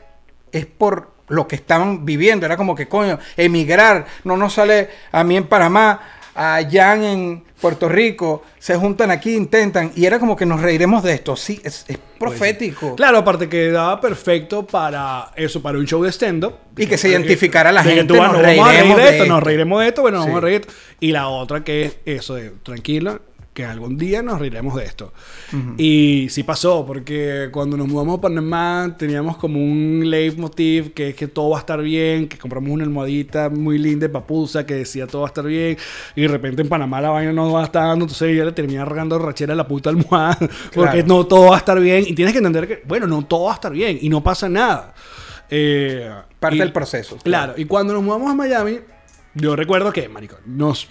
es por lo que estaban viviendo. Era como que, coño, emigrar, no nos sale a mí en Panamá, a Jan en Puerto Rico, se juntan aquí, intentan, y era como que nos reiremos de esto. Sí, es, es profético. Claro, aparte que daba perfecto para eso, para un show de stand-up. Y que se identificara la De que gente, tú, bueno, nos vamos a reír reiremos de esto, nos reiremos de esto, bueno, nos Sí. vamos a reír. de esto. Y la otra que es eso de tranquila, que algún día nos reiremos de esto. Y sí pasó, porque cuando nos mudamos a Panamá teníamos como un leitmotiv que es que todo va a estar bien, que compramos una almohadita muy linda de papusa que decía todo va a estar bien, y de repente en Panamá la vaina no va a estar dando, entonces ya le termina regando rachera a la puta almohada, porque Claro. no todo va a estar bien, y tienes que entender que, bueno, no todo va a estar bien, y no pasa nada. Eh, Parte y- del proceso. Claro, y cuando nos mudamos a Miami, yo recuerdo que, marico, nos,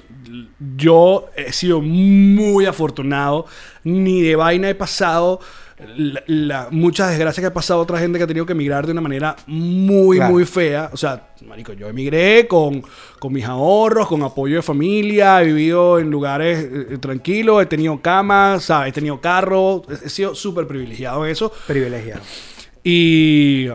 yo he sido muy afortunado, ni de vaina he pasado la, la- muchas desgracias que ha pasado otra gente que ha tenido que emigrar de una manera muy, Claro. muy fea. O sea, marico, yo emigré con, con mis ahorros, con apoyo de familia, he vivido en lugares eh, tranquilos, he tenido camas, ¿sabes? he tenido carro, he he sido súper privilegiado en eso. Privilegiado. Y.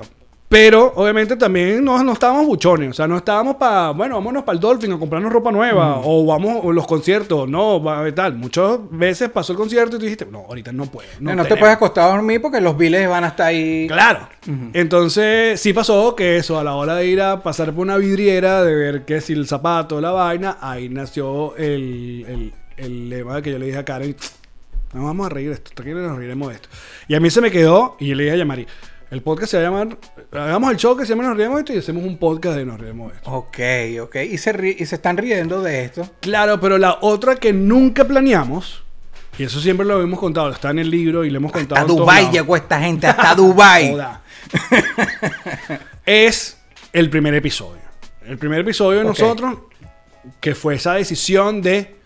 Pero, obviamente, también no, no estábamos buchones. O sea, no estábamos para. Bueno, vámonos para el Dolphin a comprarnos ropa nueva. O vamos a los conciertos. No, va, tal. Muchas veces pasó el concierto y tú dijiste, no, ahorita no puedo. No, no te tenemos". puedes acostar a dormir porque los biles van hasta ahí. Claro. Entonces, sí pasó que eso, a la hora de ir a pasar por una vidriera, de ver que si el zapato, la vaina, ahí nació el, el, el lema que yo le dije a Karen, no vamos a reír de esto, tranquilo, nos reiremos de esto. Y a mí se me quedó, y yo le dije a Yamari, el podcast se va a llamar, hagamos el show que se llama Nos reiremos de esto y hacemos un podcast de Nos reiremos de esto. Ok, ok. Y se, ri- y se están riendo de esto. Claro, pero la otra que nunca planeamos, y eso siempre lo hemos contado, está en el libro y le hemos contado. A en todos Dubai lados. llegó esta gente, hasta Dubai. Joda. es el primer episodio. El primer episodio de nosotros, que fue esa decisión de,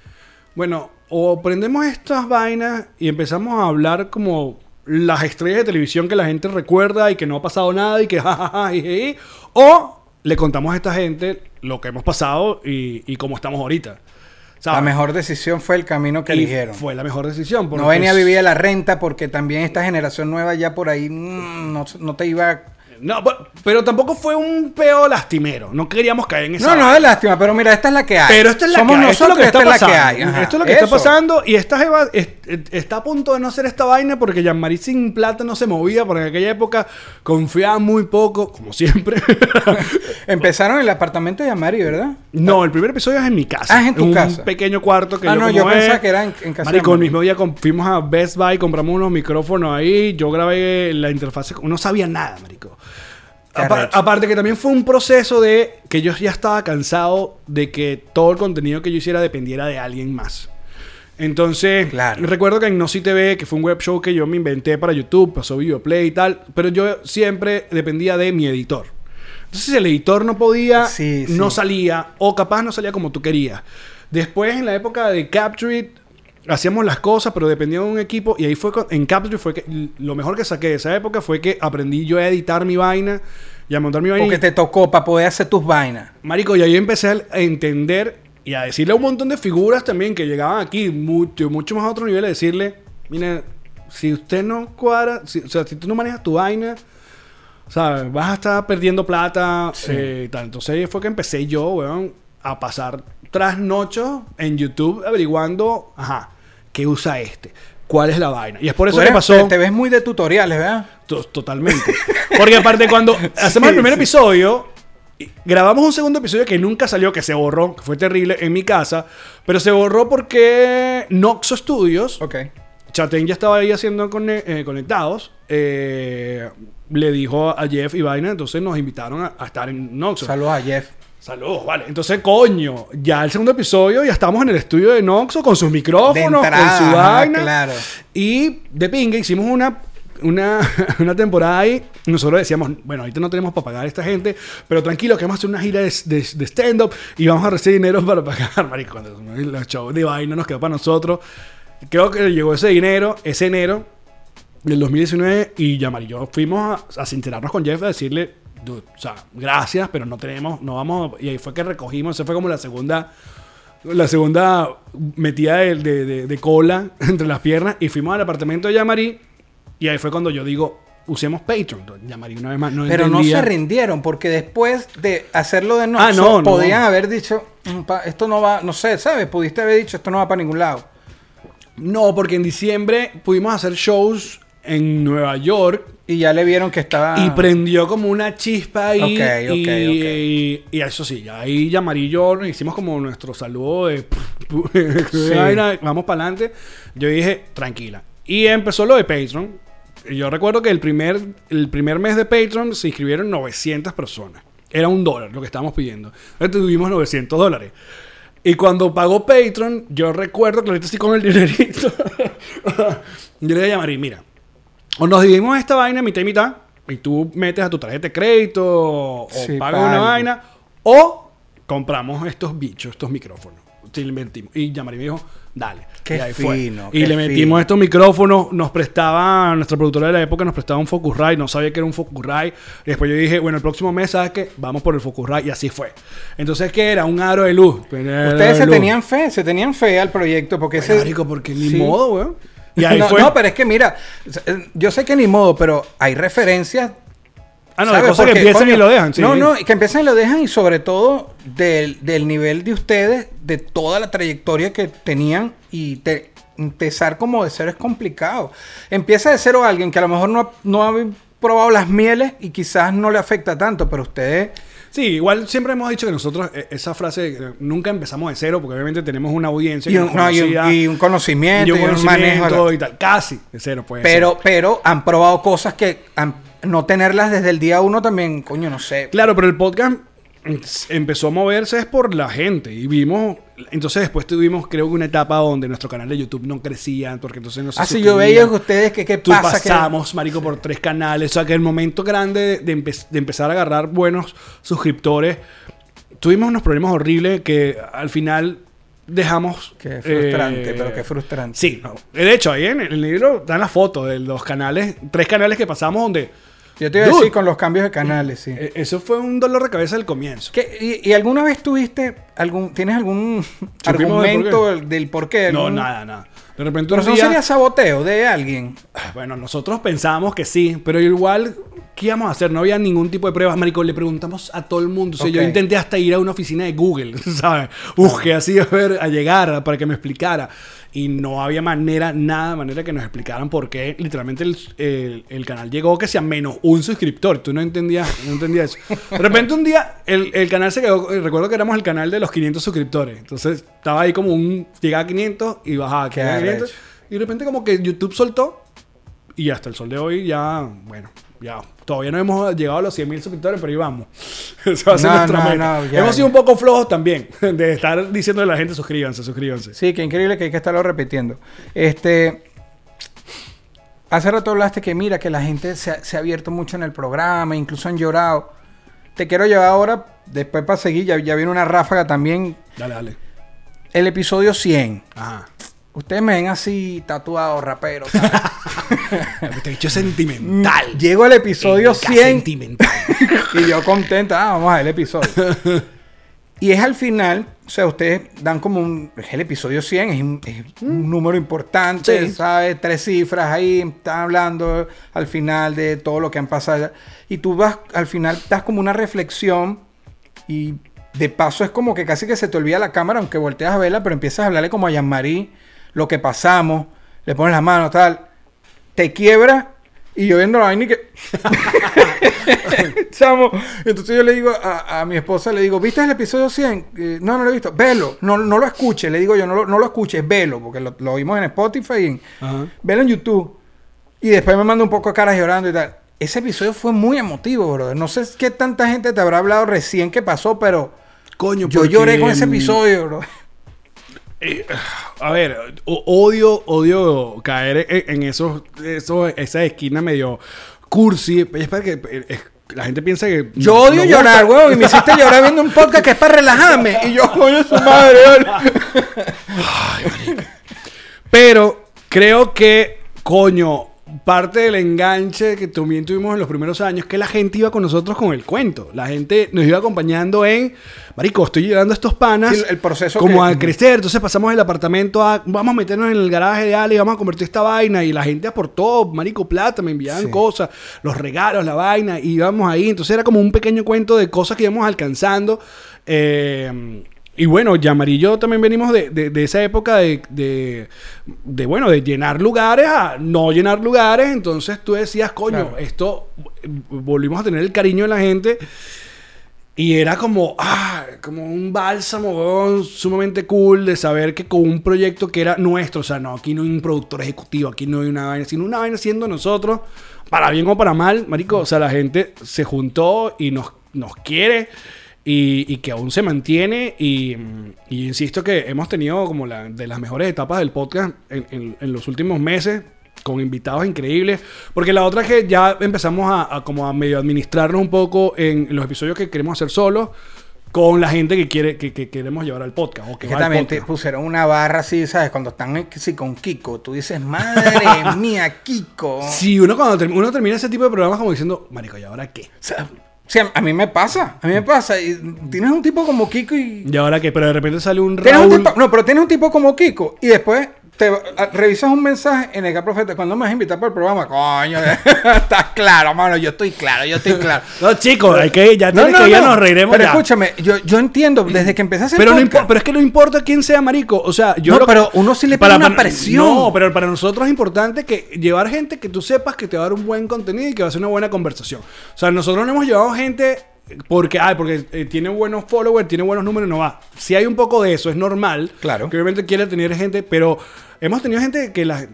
bueno, o prendemos estas vainas y empezamos a hablar como las estrellas de televisión que la gente recuerda y que no ha pasado nada y que jajaja, jiji, o le contamos a esta gente lo que hemos pasado y, y cómo estamos ahorita. La mejor decisión fue el camino que Y eligieron. Fue la mejor decisión. No venía a vivir a la renta porque también esta generación nueva ya por ahí mm, no, no te iba... No, pero tampoco fue un peo lastimero. No queríamos caer en esa No, no es lástima, pero mira, esta es la que hay. Pero esta es la Somos que hay. Nosotros, que esta es la pasando. que hay. Ajá. Esto es lo que Eso. está pasando. Y esta jeva es- es- está a punto de no hacer esta vaina porque Jean-Marie sin plata no se movía. Porque en aquella época confiaba muy poco, como siempre. Empezaron en el apartamento de Amari, ¿verdad? no, el primer episodio es en mi casa. Ah, es en tu un casa. pequeño cuarto que Ah, yo no, yo pensaba es. que era en- en casa Marico, el mismo día fuimos a Best Buy, compramos unos micrófonos ahí. Yo grabé la interfaz. No sabía nada, marico. Aparte que también fue un proceso de que yo ya estaba cansado de que todo el contenido que yo hiciera dependiera de alguien más. Entonces, Claro. recuerdo que en Noci TV, que fue un web show que yo me inventé para YouTube, pasó Videoplay y tal, pero yo siempre dependía de mi editor. Entonces, el editor no podía, Sí, no sí. salía, o capaz no salía como tú querías. Después, en la época de Capture It, hacíamos las cosas, pero dependía de un equipo. Y ahí fue con- en Capture fue que lo mejor que saqué de esa época fue que aprendí yo a editar mi vaina y a montar mi vaina. Porque te tocó para poder hacer tus vainas. Marico, y ahí empecé a entender y a decirle a un montón de figuras también que llegaban aquí, mucho, mucho más a otro nivel, a decirle, mira, si usted no cuadra, si- o sea, si tú no manejas tu vaina, ¿sabes? Vas a estar perdiendo plata Sí. eh, tal. Entonces ahí fue que empecé yo, weón, a pasar trasnochos en YouTube averiguando, ajá, ¿qué usa este? ¿Cuál es la vaina? Y es por eso Tú que pasó... Te, te ves muy de tutoriales, ¿verdad? To- Totalmente. Porque aparte cuando hacemos el primer episodio, grabamos un segundo episodio que nunca salió, que se borró, que fue terrible en mi casa, pero se borró porque Noxo Studios, Ok. Chaten ya estaba ahí haciendo conne- eh, conectados, eh, le dijo a Jeff y Vaina, entonces nos invitaron a, a estar en Noxo. Saludos a Jeff. Saludos, vale. Entonces, coño, ya el segundo episodio, ya estamos en el estudio de Noxo con sus micrófonos, entrada, con su ajá, vaina. claro. Y de pinga hicimos una, una, una temporada ahí. Nosotros decíamos, bueno, ahorita no tenemos para pagar a esta gente, pero tranquilo, que vamos a hacer una gira de, de- de stand-up y vamos a recibir dinero para pagar. Marico, los shows de vaina nos quedó para nosotros. Creo que llegó ese dinero, ese enero del 2019 y Yamar y yo fuimos a, a sincerarnos con Jeff a decirle, "Dude, o sea, gracias, pero no tenemos, no vamos. Y ahí fue que recogimos, esa fue como la segunda la segunda metida de, de- de- de cola entre las piernas y fuimos al apartamento de Yamari y ahí fue cuando yo digo, usemos Patreon. Llamaría una vez más. No Pero no se rindieron porque después de hacerlo de noche Ah, no, no. podían haber dicho, "Mm, esto no va, no sé, ¿sabes? Pudiste haber dicho, esto no va para ningún lado. No, porque en diciembre pudimos hacer shows en Nueva York Y ya le vieron que estaba... y prendió como una chispa ahí. Ok, ok, y, y- y eso sí, ya ahí Yamari y yo nos hicimos como nuestro saludo de. Sí. vamos para adelante. Yo dije, tranquila. Y empezó lo de Patreon. Yo recuerdo que el primer, el primer mes de Patreon se inscribieron 900 personas. Era un dólar lo que estábamos pidiendo. Entonces tuvimos 900 dólares. Y cuando pagó Patreon, yo recuerdo que ahorita estoy con el dinerito. yo le dije a Yamari, mira, o nos dividimos esta vaina mitad y mitad, y tú metes a tu tarjeta de crédito, o Sí, pagas pa' una vaina, o compramos estos bichos, estos micrófonos. Sí, le inventimos. Y Yamari me dijo, dale. Qué y ahí fue. Y qué le metimos fino. estos micrófonos, nos prestaba, nuestra productora de la época nos prestaba un Focusrite, no sabía que era un Focusrite. Y después yo dije, bueno, el próximo mes, ¿sabes qué? Vamos por el Focusrite, y así fue. Entonces, ¿qué era? Un aro de luz. Ustedes se tenían fe, se tenían fe al proyecto porque ese... Marico, porque ni Sí. modo, weón. Y ahí no, fue. no, pero es que mira, yo sé que ni modo, pero hay referencias ah, no, de cosas que empiezan y lo dejan. sí. No, no, que empiezan y lo dejan y sobre todo del, del nivel de ustedes, de toda la trayectoria que tenían y te- empezar como de cero es complicado. Empieza de cero alguien que a lo mejor no, no ha probado las mieles y quizás no le afecta tanto, pero ustedes... Sí, igual siempre hemos dicho que nosotros, eh, esa frase, eh, nunca empezamos de cero, porque obviamente tenemos una audiencia Y un, no, y un- y un conocimiento, y un un, manejo. conocimiento y tal. Casi de cero, pues. Pero, pero han probado cosas que han- no tenerlas desde el día uno también, coño, no sé. Claro, pero el podcast mm, empezó a moverse es por la gente y vimos entonces después tuvimos creo que una etapa donde nuestro canal de YouTube no crecía porque entonces no se Así yo suscribían. veía que ustedes que qué pasa que pasamos, marico, por tres canales. O sea, que el momento grande de, empe- de empezar a agarrar buenos suscriptores, tuvimos unos problemas horribles que al final dejamos... Qué frustrante, eh, pero qué frustrante. Sí, no. de hecho, ahí en el libro dan la foto de los canales, tres canales que pasamos donde... Yo te iba a decir con los cambios de canales, sí. eh, Eso fue un dolor de cabeza al comienzo. ¿Qué- y, y alguna vez tuviste algún, tienes algún ¿Supimos del argumento por qué? del, del por qué? No, nada, nada. De repente Pero un eso no sería saboteo de alguien. Bueno, nosotros pensábamos que sí, pero igual, ¿qué íbamos a hacer? No había ningún tipo de pruebas, marico. Le preguntamos a todo el mundo. O sea, yo intenté hasta ir a una oficina de Google, ¿sabes? Busqué así a ver, a llegar para que me explicara. Y no había manera, nada, manera que nos explicaran por qué literalmente el, el- el canal llegó que sea menos un suscriptor. Tú no entendías, no entendías eso. De repente un día el, el canal se quedó, eh, recuerdo que éramos el canal de los 500 suscriptores. Entonces estaba ahí como un, llegaba a 500 y bajaba a Qué 500. arrecho. Y de repente como que YouTube soltó y hasta el sol de hoy ya, bueno, ya todavía no hemos llegado a los 100 mil suscriptores, pero ahí vamos. Esa va a ser No, nuestra no, meta. no, ya, hemos sido un poco flojos también de estar diciendo a la gente suscríbanse, suscríbanse. Sí, qué increíble que hay que estarlo repitiendo. Este. Hace rato hablaste que mira, que la gente se ha, se ha abierto mucho en el programa, incluso han llorado. Te quiero llevar ahora, después para seguir, ya, ya viene una ráfaga también. Dale, dale. El episodio 100. Ajá. Ustedes me ven así tatuado, rapero. Este bicho es sentimental. Llego al episodio Mega 100 Sentimental. y yo contenta, ah, vamos a ver el episodio. y es al final, o sea, ustedes dan como un, es el episodio 100, es un, es un número importante, Sí. ¿sabes? Tres cifras ahí, están hablando al final de todo lo que han pasado. Y tú vas, al final, das como una reflexión y de paso es como que casi que se te olvida la cámara, aunque volteas a verla, pero empiezas a hablarle como a Jean-Marie, lo que pasamos, le pones las manos, tal, te quiebra y yo viendo la vaina y que... Chamo, entonces yo le digo a, a mi esposa, le digo, ¿viste el episodio 100? Eh, no, no lo he visto. Velo, no, no lo escuches, le digo yo, no lo, no lo escuches, velo, porque lo, lo oímos en Spotify y en, Ajá. velo en YouTube. Y después me manda un poco de caras llorando y tal. Ese episodio fue muy emotivo, brother. No sé qué tanta gente te habrá hablado recién que pasó, pero Coño, yo porque, lloré con ese episodio, bro. Eh, a ver, odio, odio caer en, esos, esos, esa esquina medio cursi. Es para que es- la gente piensa que. Yo no- odio no llorar, weón. Y me hiciste llorar viendo un podcast que es para relajarme. Y yo, coño, su madre, weón. Pero creo que, coño, parte del enganche que también tuvimos en los primeros años, que la gente iba con nosotros con el cuento. La gente nos iba acompañando en, marico, estoy llevando a estos panas. Sí, el proceso Como que- a crecer. Entonces pasamos del apartamento a, vamos a meternos en el garaje de Ale y vamos a convertir esta vaina. Y la gente aportó, marico, plata, me enviaban Sí. cosas, los regalos, la vaina, y íbamos ahí. Entonces era como un pequeño cuento de cosas que íbamos alcanzando. Eh, y bueno, Yamar y yo también venimos de, de- de esa época de, de, de, bueno, de llenar lugares a no llenar lugares. Entonces tú decías, coño, Claro. esto, volvimos a tener el cariño de la gente. Y era como, ah, como un bálsamo, sumamente cool de saber que con un proyecto que era nuestro, o sea, no, aquí no hay un productor ejecutivo, aquí no hay una vaina, sino una vaina siendo nosotros, para bien o para mal, marico, o sea, la gente se juntó y nos, nos quiere y, y que aún se mantiene y, y insisto que hemos tenido como la, de las mejores etapas del podcast en, en- en los últimos meses con invitados increíbles porque la otra es que ya empezamos a, a como a medio administrarnos un poco en, los episodios que queremos hacer solos con la gente que quiere que, que queremos llevar al podcast o que Que va al también te podcast. pusieron una barra así, ¿sabes? Cuando están eh, sí, con Kiko, tú dices, madre mía, Kiko. Sí, uno cuando term- uno termina ese tipo de programas como diciendo, marico, ¿y ahora qué? O sea, sí, a- a mí me pasa, a mí me pasa. Y tienes un tipo como Kiko y... ¿Y ahora qué? Pero de repente sale un Raúl... tipo- no, pero tienes un tipo como Kiko y después te a- revisas un mensaje en el que profeta cuando me vas a invitar para el programa, coño, estás claro, mano, yo estoy claro, yo estoy claro. No, chicos, hay que ya No, no, que ya no, nos reiremos Pero ya. escúchame, yo, yo entiendo, desde que hacer Pero, no podcast- impo- pero es que no importa quién sea marico. O sea, yo No, lo- pero uno sí le pone una presión. No, pero para nosotros es importante que llevar gente que tú sepas que te va a dar un buen contenido y que va a ser una buena conversación. O sea, nosotros no hemos llevado gente porque, ay, porque eh, tiene buenos followers, tiene buenos números, no va. Si hay un poco de eso, es normal. Claro. Que obviamente quiere tener gente, pero hemos tenido gente que las. eh,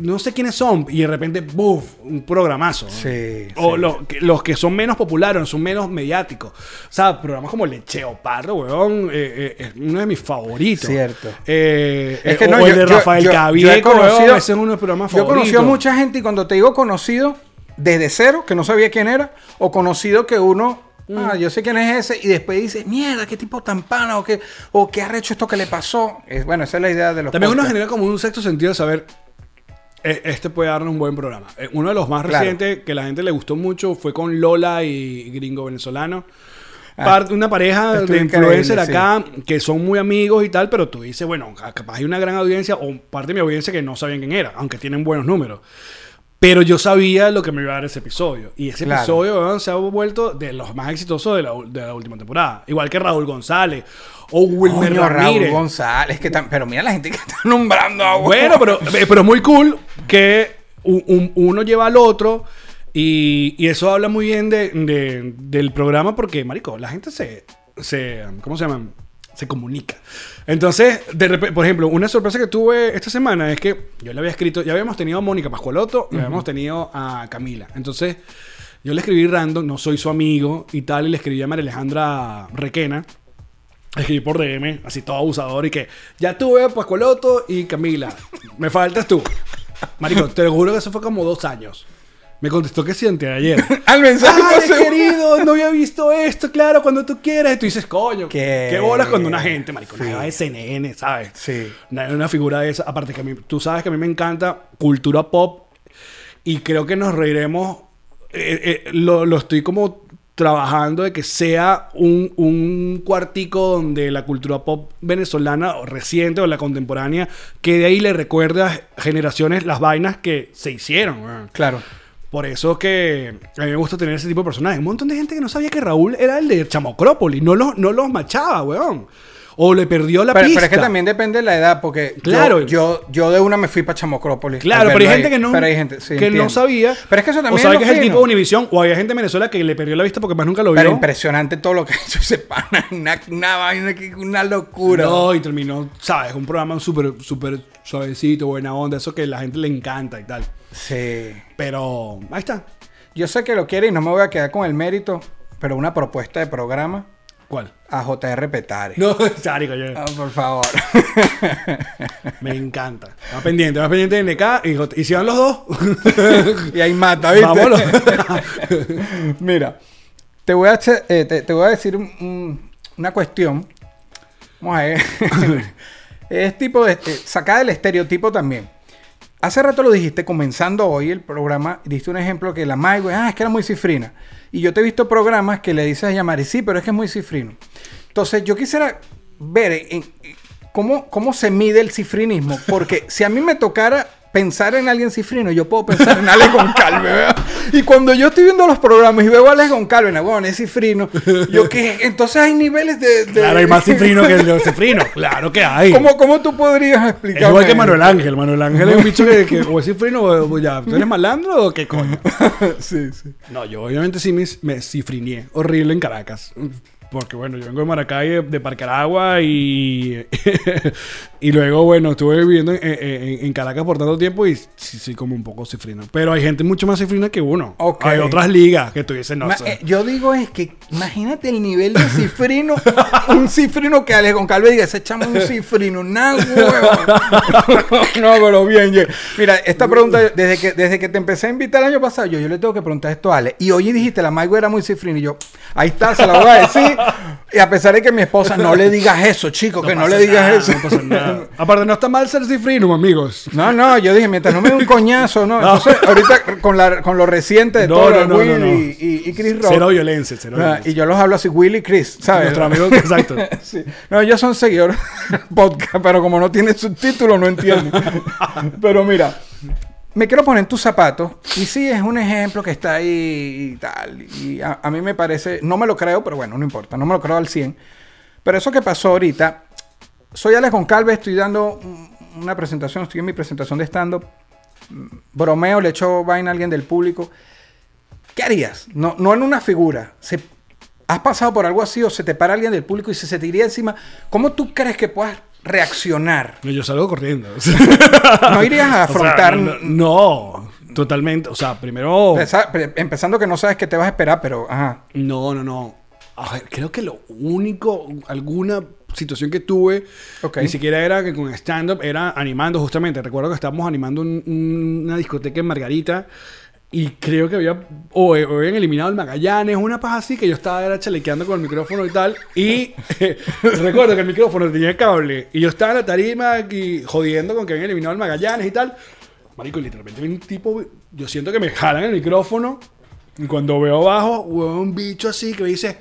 No sé quiénes son, y de repente, ¡buf! Un programazo. ¿no? Sí, O sí. los que, los que son menos populares, son menos mediáticos. O sea, programas como Lecheo Pardo, weón, eh, eh, es uno de mis favoritos. Cierto. Es que o no, el yo- de yo- Rafael yo- yo he Cavieco, conocido- weón, ese es uno de mis programas Yo favoritos. conocido a mucha gente y cuando te digo conocido, desde cero, que no sabía quién era, o conocido que uno. Ah, yo sé quién es ese, y después dice, mierda, qué tipo tan pana, o qué, o qué arrecho esto que le pasó. Es, bueno, esa es la idea de los También uno podcasts. genera como un sexto sentido de saber, eh, este puede darnos un buen programa. Eh, uno de los más Claro. recientes que la gente le gustó mucho fue con Lola y Gringo Venezolano. Ah, una pareja de influencer acá que son muy amigos y tal, pero tú dices, bueno, capaz hay una gran audiencia o parte de mi audiencia que no sabían quién era, aunque tienen buenos números. Pero yo sabía lo que me iba a dar ese episodio. Y ese Claro. episodio se ha vuelto de los más exitosos de la, de la última temporada. Igual que Raúl González o Wilmer Coño, Raúl. González, que tan- pero mira la gente que está nombrando a Bueno, pero, eh, pero muy cool que un- un- uno lleva al otro y, y eso habla muy bien de, de- del programa porque, marico, la gente se, se ¿cómo se llama? Se comunica. Entonces, de repente, por ejemplo, una sorpresa que tuve esta semana es que yo le había escrito, ya habíamos tenido a Mónica Pascualoto y habíamos tenido a Camila. Entonces, yo le escribí random, no soy su amigo y tal, y le escribí a María Alejandra Requena. Escribí por DM, así todo abusador, y que ya tuve a Pascualoto y Camila. Me faltas tú. Marico, te lo juro que eso fue como dos años. Me contestó que sí anteayer. Al mensaje ¡Ay, querido! No había visto esto, claro, cuando tú quieras. Y tú dices, coño, ¿Qué? qué, bolas cuando una gente, marico, Sí. de CNN, ¿sabes? Sí. Una, una figura de esa. Aparte que a mí, tú sabes que a mí me encanta cultura pop y creo que nos reiremos. eh, eh, lo, lo estoy como trabajando de que sea un, un cuartico donde la cultura pop venezolana o reciente o la contemporánea que de ahí le recuerde a generaciones las vainas que se hicieron. Claro. Por eso que a mí me gusta tener ese tipo de personajes. Un montón de gente que no sabía que Raúl era el de Chamocrópolis. No los, no los machaba, weón. O le perdió la Pero, pista. pero es que también depende de la edad, porque yo- Claro. yo, yo, de una me fui para Chamocrópolis. Claro, pero hay gente ahí. que no, Pero hay gente, sí, que no sabía. Pero es que eso también O sabe es que es el tipo de Univisión. O había gente en Venezuela que le perdió la vista porque más nunca lo Pero vio. impresionante todo lo que hecho ese pana. Una, una vaina, que- una locura. No, y terminó, ¿sabes? Un programa súper, súper suavecito, buena onda. Eso que a la gente le encanta y tal. Sí. Pero ahí está. Yo sé que lo quiere y no me voy a quedar con el mérito, pero una propuesta de programa ¿Cuál? a JR Petare. No, Charico, yo- Ah, por favor. me encanta. Va pendiente, va pendiente de NK y, J- y si van los dos. y ahí mata, ¿viste? Vámonos. Mira, te voy a, hacer- eh, te, te voy a decir un- un- una cuestión. Vamos a ver. es tipo de. eh, sacada del estereotipo también. Hace rato lo dijiste, comenzando hoy el programa, diste un ejemplo que la Maigüe, ah, es que era muy cifrina. Y yo te he visto programas que le dices a llamar, y sí, pero es que es muy cifrino. Entonces, yo quisiera ver cómo, cómo se mide el cifrinismo, porque si a mí me tocara pensar en alguien cifrino, yo puedo pensar en Alex Goncalves, ¿verdad? Y cuando yo estoy viendo los programas y veo a Alex Goncalves, no, bueno, es cifrino, yo que entonces hay niveles de... de- Claro, hay más cifrino que los cifrinos. Claro que hay. ¿Cómo, ¿Cómo tú podrías explicar? igual que Manuel Ángel. Manuel Ángel es un bicho que, que o es cifrino o ya. ¿Tú eres malandro o qué coño? sí, sí. No, yo obviamente sí me, me horrible en Caracas. Porque bueno, yo vengo de Maracay, de, de Parque Aragua y, y luego, bueno, estuve viviendo en, en- en Caracas por tanto tiempo y sí, sí, como un poco cifrino. Pero hay gente mucho más cifrina que uno. Ok. Hay otras ligas que dices, no Ma- sé. eh, yo digo es que imagínate el nivel de cifrino, un cifrino que Alex Goncalves diga, ese chamo un cifrino, nada no, pero bien, ye- mira, esta pregunta, desde que, desde que te empecé a invitar el año pasado, yo, yo le tengo que preguntar esto a Alex. Y hoy dijiste, la Maigo era muy cifrino. Y yo, ahí está, se la voy a decir. Y a pesar de que mi esposa, no le digas eso, chico, que no le digas nada, eso. No pasa nada. Aparte, no está mal ser cifrino, amigos. No, no, yo dije, mientras no me dé un coñazo, ¿no? No. Entonces, ahorita con, la, con lo reciente de No, todo, Will no, no. Y, y, y Chris Rock. Cero violencia, cero Ah, violencia. y yo los hablo así, Will y Chris, ¿sabes? Nuestro amigo, exacto. Sí. No, ellos son seguidores podcast, pero como no tiene subtítulos, no entienden. pero mira, me quiero poner en tus zapatos. Y sí, es un ejemplo que está ahí y tal. Y a, mí me parece, no me lo creo, pero bueno, no importa, no me lo creo al 100. Pero eso que pasó ahorita, soy Alex Goncalves, estoy dando un- una presentación, estoy en mi presentación de stand-up. Mm, Bromeo, le echo vaina a alguien del público. ¿Qué harías? No, no en una figura. Se- ¿Has pasado por algo así o se te para alguien del público y se, se te iría encima? ¿Cómo tú crees que puedas reaccionar? No, Yo salgo corriendo. No irías a O sea, afrontar... no, no, totalmente. O sea, primero. Empezando que no sabes qué te vas a esperar, pero... Ajá. No, no, no. A ver, creo que lo único, alguna situación que tuve, Ok. ni siquiera era que con stand-up, era animando justamente. Recuerdo que estábamos animando un- un- una discoteca en Margarita y creo que había, o, o habían eliminado el Magallanes, una paja así que yo estaba era chalequeando con el micrófono y tal. Y recuerdo que el micrófono tenía cable y yo estaba en la tarima y jodiendo con que habían eliminado el Magallanes y tal. Marico, y literalmente un tipo, yo siento que me jalan el micrófono y cuando veo abajo, huevón, un bicho así que me dice,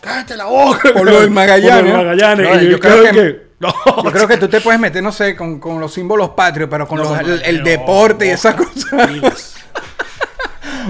cállate la boca. Por lo del Magallanes. Por lo del Magallanes. No, Y yo creo que- no, Yo creo que tú te puedes meter, no sé, con, con los símbolos patrios, pero con No, los- el, el deporte y esas cosas.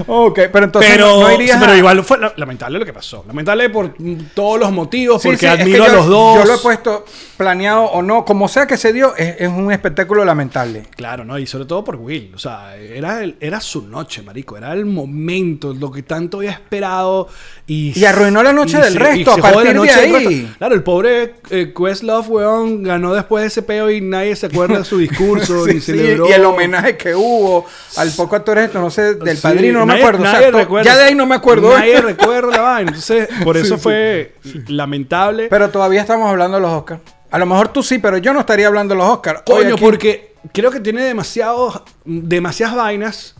Ok, pero entonces pero, no, no irías pero a- igual fue la- lamentable lo que pasó. Lamentable por todos los motivos, Sí, porque sí, es que admiro a los dos. Yo lo he puesto planeado o no, como sea que se dio, es, es un espectáculo lamentable. Claro, ¿no? Y sobre todo por Will. O sea, era, el- era su noche, marico. Era el momento, lo que tanto había esperado. Y, Y arruinó la noche y del se- resto, y a partir de ahí. Claro, el pobre eh, Questlove, weón, ganó después de ese peo y nadie se acuerda de su discurso. Sí, sí, celebró. y el homenaje que hubo al poco actor esto, no sé, del padrino, no me nadie- acuerdo. o sea, nadie recuerda. ya de ahí no me acuerdo. Nadie recuerda la vaina. Entonces, por eso sí, fue lamentable. Pero todavía estamos hablando de los Oscars. A lo mejor tú sí, pero yo no estaría hablando de los Oscars. Coño, porque creo que tiene demasiados, demasiadas vainas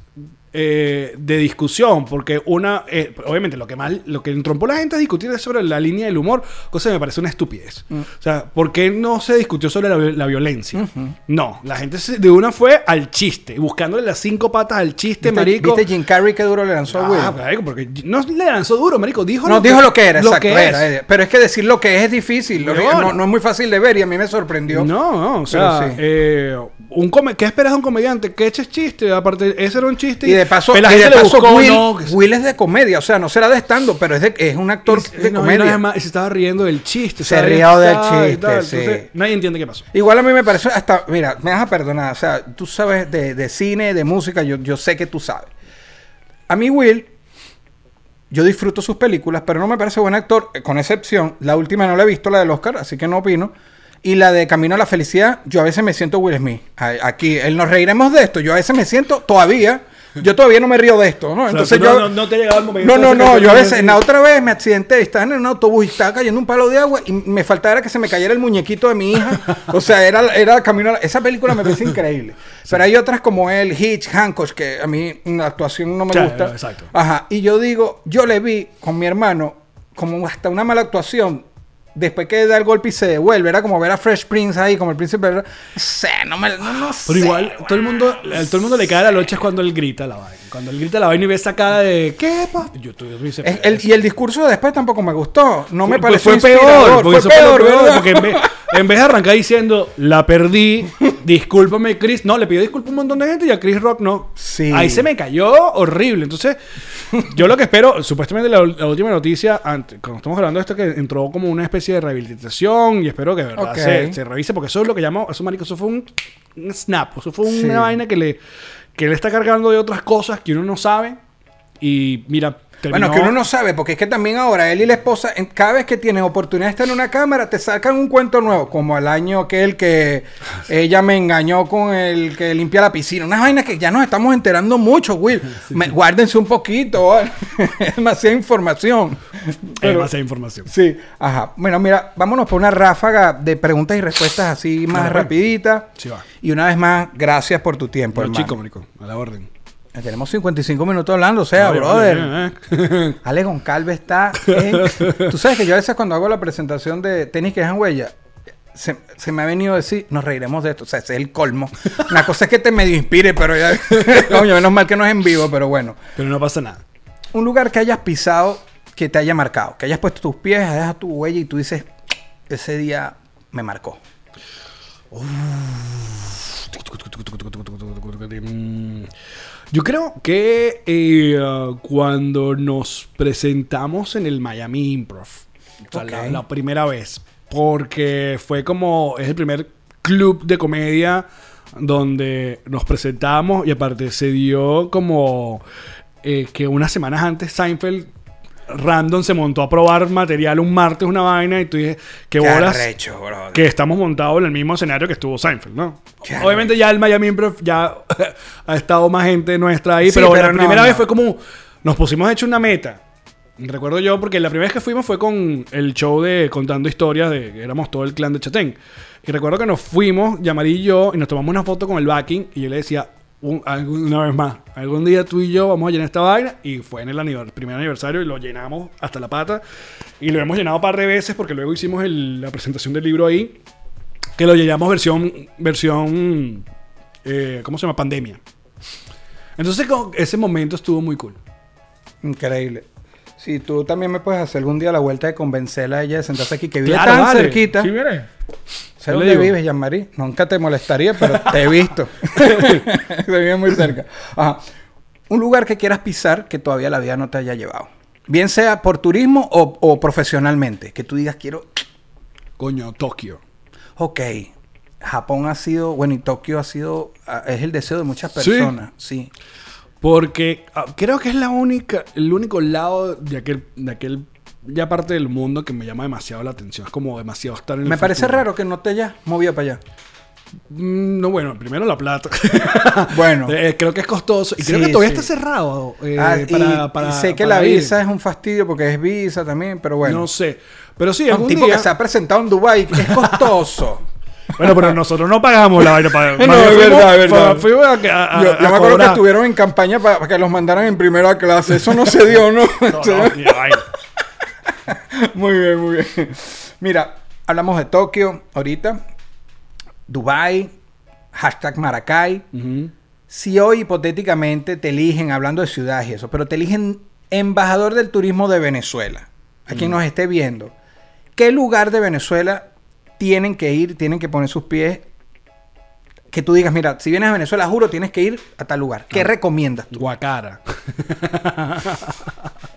eh, de discusión. Porque una, eh, obviamente, lo que más, lo que entrompó la gente a discutir es sobre la línea del humor, cosa que me parece una estupidez. Mm. O sea, ¿por qué no se discutió sobre la, la violencia? No, la gente se- de una fue al chiste, buscándole las cinco patas al chiste, ¿Viste, marico. ¿Viste Jim Carrey que duro le lanzó a Will? Ah, marico, porque no le lanzó duro, marico. Dijo No, dijo lo que era, lo exacto. que era, es. Pero es que decir lo que es es difícil. lo- no, no es muy fácil de ver y a mí me sorprendió. No, no, o sea, sí. eh, un come- ¿qué esperas de un comediante? Que eches chiste, aparte, ese era un chiste. Y de paso, pero la gente le paso buscó, Will, no, Will es de comedia, o sea, no será de stand pero es, de, es un actor de no, comedia. se estaba riendo del chiste. Se rió del chiste, tal. sí. Entonces, nadie entiende qué pasó. Igual a mí me pareció hasta, mira, me vas a perdonar, o sea, tú sabes de, de cine, de música, yo, yo sé que tú sabes. A mí Will, yo disfruto sus películas, pero no me parece buen actor, eh, con excepción, la última no la he visto, la del Oscar, así que no opino. Y la de Camino a la Felicidad, yo a veces me siento Will Smith. Aquí, él nos reiremos de esto, yo a veces me siento todavía, yo todavía no me río de esto, ¿no? O sea, Entonces tú yo... no, no, no te llegado el momento. No, no, no, yo a veces, la otra vez me accidenté, estaba en un autobús y estaba cayendo un palo de agua y me faltaba que se me cayera el muñequito de mi hija. O sea, era, era camino a la- Esa película me parece increíble. Pero hay otras como él, Hitch, Hancock, que a mí la actuación no me gusta. exacto. Ajá, y yo digo, yo le vi con mi hermano como hasta una mala actuación después que da el golpe y se devuelve. Era como ver a Fresh Prince ahí, como el príncipe. No sé, no me. No, no Pero sé. igual, todo el mundo, a todo el mundo le cae la locha cuando él grita la vaina. Cuando él grita la vaina y ve esa cara de ¿qué pa? Yo el- y el discurso de después tampoco me gustó. No me pareció fue inspirador. peor, Fue peor, peor, porque en vez, en vez de arrancar diciendo la perdí, discúlpame Chris, no, le pidió disculpas a un montón de gente y a Chris Rock no. Sí. Ahí se me cayó horrible. Entonces, yo lo que espero, supuestamente la, la última noticia, antes, cuando estamos hablando de esto, que entró como una especie de rehabilitación y espero que de verdad Ok. se, se revise, porque eso es lo que llamo, eso marico, eso fue un, un snap, eso fue una Sí. vaina que le, que le está cargando de otras cosas que uno no sabe y mira, Bueno, terminó- que uno no sabe, porque es que también ahora él y la esposa, en- cada vez que tienen oportunidad de estar en una cámara, te sacan un cuento nuevo, como el año aquel que ella me engañó con el que limpia la piscina. Unas vainas que ya nos estamos enterando mucho, Will. Me- guárdense un poquito, ¿vale? es demasiada información. Pero- demasiada información. Sí, ajá. Bueno, mira, vámonos por una ráfaga de preguntas y respuestas así más Claro. rapiditas. Sí va. Y una vez más, gracias por tu tiempo, Bueno, hermano. chico, marico, a la orden. Tenemos 55 minutos hablando, o sea, brother. vale, eh. Ale Goncalves está. en- Tú sabes que yo a veces cuando hago la presentación de tenis que dejan huella, se, se me ha venido a decir, nos reiremos de esto. O sea, ese es el colmo. Una cosa es que te medio inspire, pero ya. Coño, menos mal que no es en vivo, pero bueno. Pero no pasa nada. Un lugar que hayas pisado que te haya marcado, que hayas puesto tus pies, hayas tu huella y tú dices, ese día me marcó. Mm, Yo creo que eh, uh, cuando nos presentamos en el Miami Improv, o sea, la, Ok. la primera vez, porque fue como, es el primer club de comedia donde nos presentamos y aparte se dio como eh, que unas semanas antes Seinfeld random se montó a probar material un martes, una vaina, y tú dije, qué bolas arrecho, brother. que estamos montados en el mismo escenario que estuvo Seinfeld, ¿no? Qué Obviamente ya el Miami Improv ya ha estado más gente nuestra ahí, Sí, pero, pero la no, primera no. vez fue como nos pusimos hecho una meta. Recuerdo yo porque la primera vez que fuimos fue con el show de contando historias de que éramos todo el clan de Chatén. Y recuerdo que nos fuimos, Yamari y yo, y nos tomamos una foto con el backing y yo le decía un- algún- una vez más, algún día tú y yo vamos a llenar esta vaina y fue en el aniver- primer aniversario y lo llenamos hasta la pata y lo hemos llenado un par de veces porque luego hicimos el- la presentación del libro ahí que lo llamamos versión versión eh, ¿cómo se llama? pandemia entonces con- ese momento estuvo muy cool Increíble. Si tú también me puedes hacer algún día la vuelta de convencerla a ella de sentarse aquí, que vive Claro, tan vale. cerquita. Sí, mire. Sé dónde digo. vives, Jean-Marie. Nunca te molestaría, pero te he visto. Se vive muy cerca. Ajá. Un lugar que quieras pisar que todavía la vida no te haya llevado. Bien sea por turismo o, o profesionalmente. Que tú digas, quiero... coño Tokio Ok. Japón ha sido... Bueno, y Tokio ha sido... ah, Es el deseo de muchas Sí. personas. Sí. Porque ah, creo que es la única, el único lado de aquel, de aquel ya parte del mundo que me llama demasiado la atención. Es como demasiado estar en el Me parece futuro. raro que no te hayas movido para allá. Mm, No, bueno, primero la plata. Bueno. Eh, creo que es costoso. Y creo que todavía sí. está cerrado. eh, Ah, y- para, y para- sé que para la ir. visa es un fastidio porque es visa también, pero bueno. No sé. Pero sí, un algún tipo día... que se ha presentado en Dubai es costoso. Bueno, pero nosotros no pagamos la vaina para... No, es verdad, es verdad. Fuimos a, a- yo a- yo me acuerdo que estuvieron en campaña para que los mandaran en primera clase. Eso no se dio, ¿no? No, no, ni vaina. muy bien, muy bien. Mira, hablamos de Tokio ahorita. Dubai, hashtag Maracay. Si hoy hipotéticamente te eligen, hablando de ciudades y eso, pero te eligen embajador del turismo de Venezuela, a quien nos esté viendo, ¿qué lugar de Venezuela tienen que ir, tienen que poner sus pies? Que tú digas, mira, si vienes a Venezuela, juro, tienes que ir a tal lugar. ¿Qué recomiendas tú? Guacara.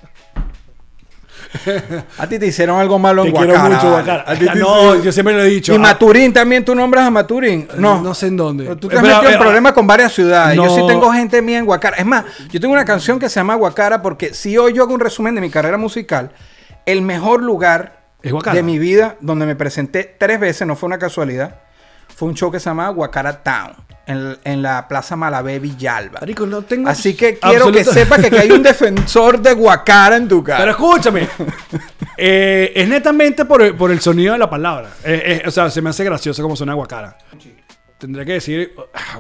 A ti te hicieron algo malo en Te quiero Guacara, mucho, vale. Guacara. A ti te No, yo siempre lo he dicho. Y Ah, Maturín también, tú nombras a Maturín. No, No sé en dónde. Pero tú te Eh, has metido en eh, problemas con varias ciudades. Yo sí tengo gente mía en Guacara. Es más, yo tengo una canción que se llama Guacara porque si hoy yo hago un resumen de mi carrera musical, el mejor lugar de mi vida donde me presenté tres veces, no fue una casualidad, fue un show que se llamaba Guacara Town, en, en la Plaza Malabé Villalba. Marico, no tengo Así que quiero que sepa que, que hay un defensor de Guacara en tu cara. Pero escúchame. Eh, es netamente por el, por el sonido de la palabra. Eh, eh, o sea, se me hace gracioso como suena guacara. Tendría que decir. ah,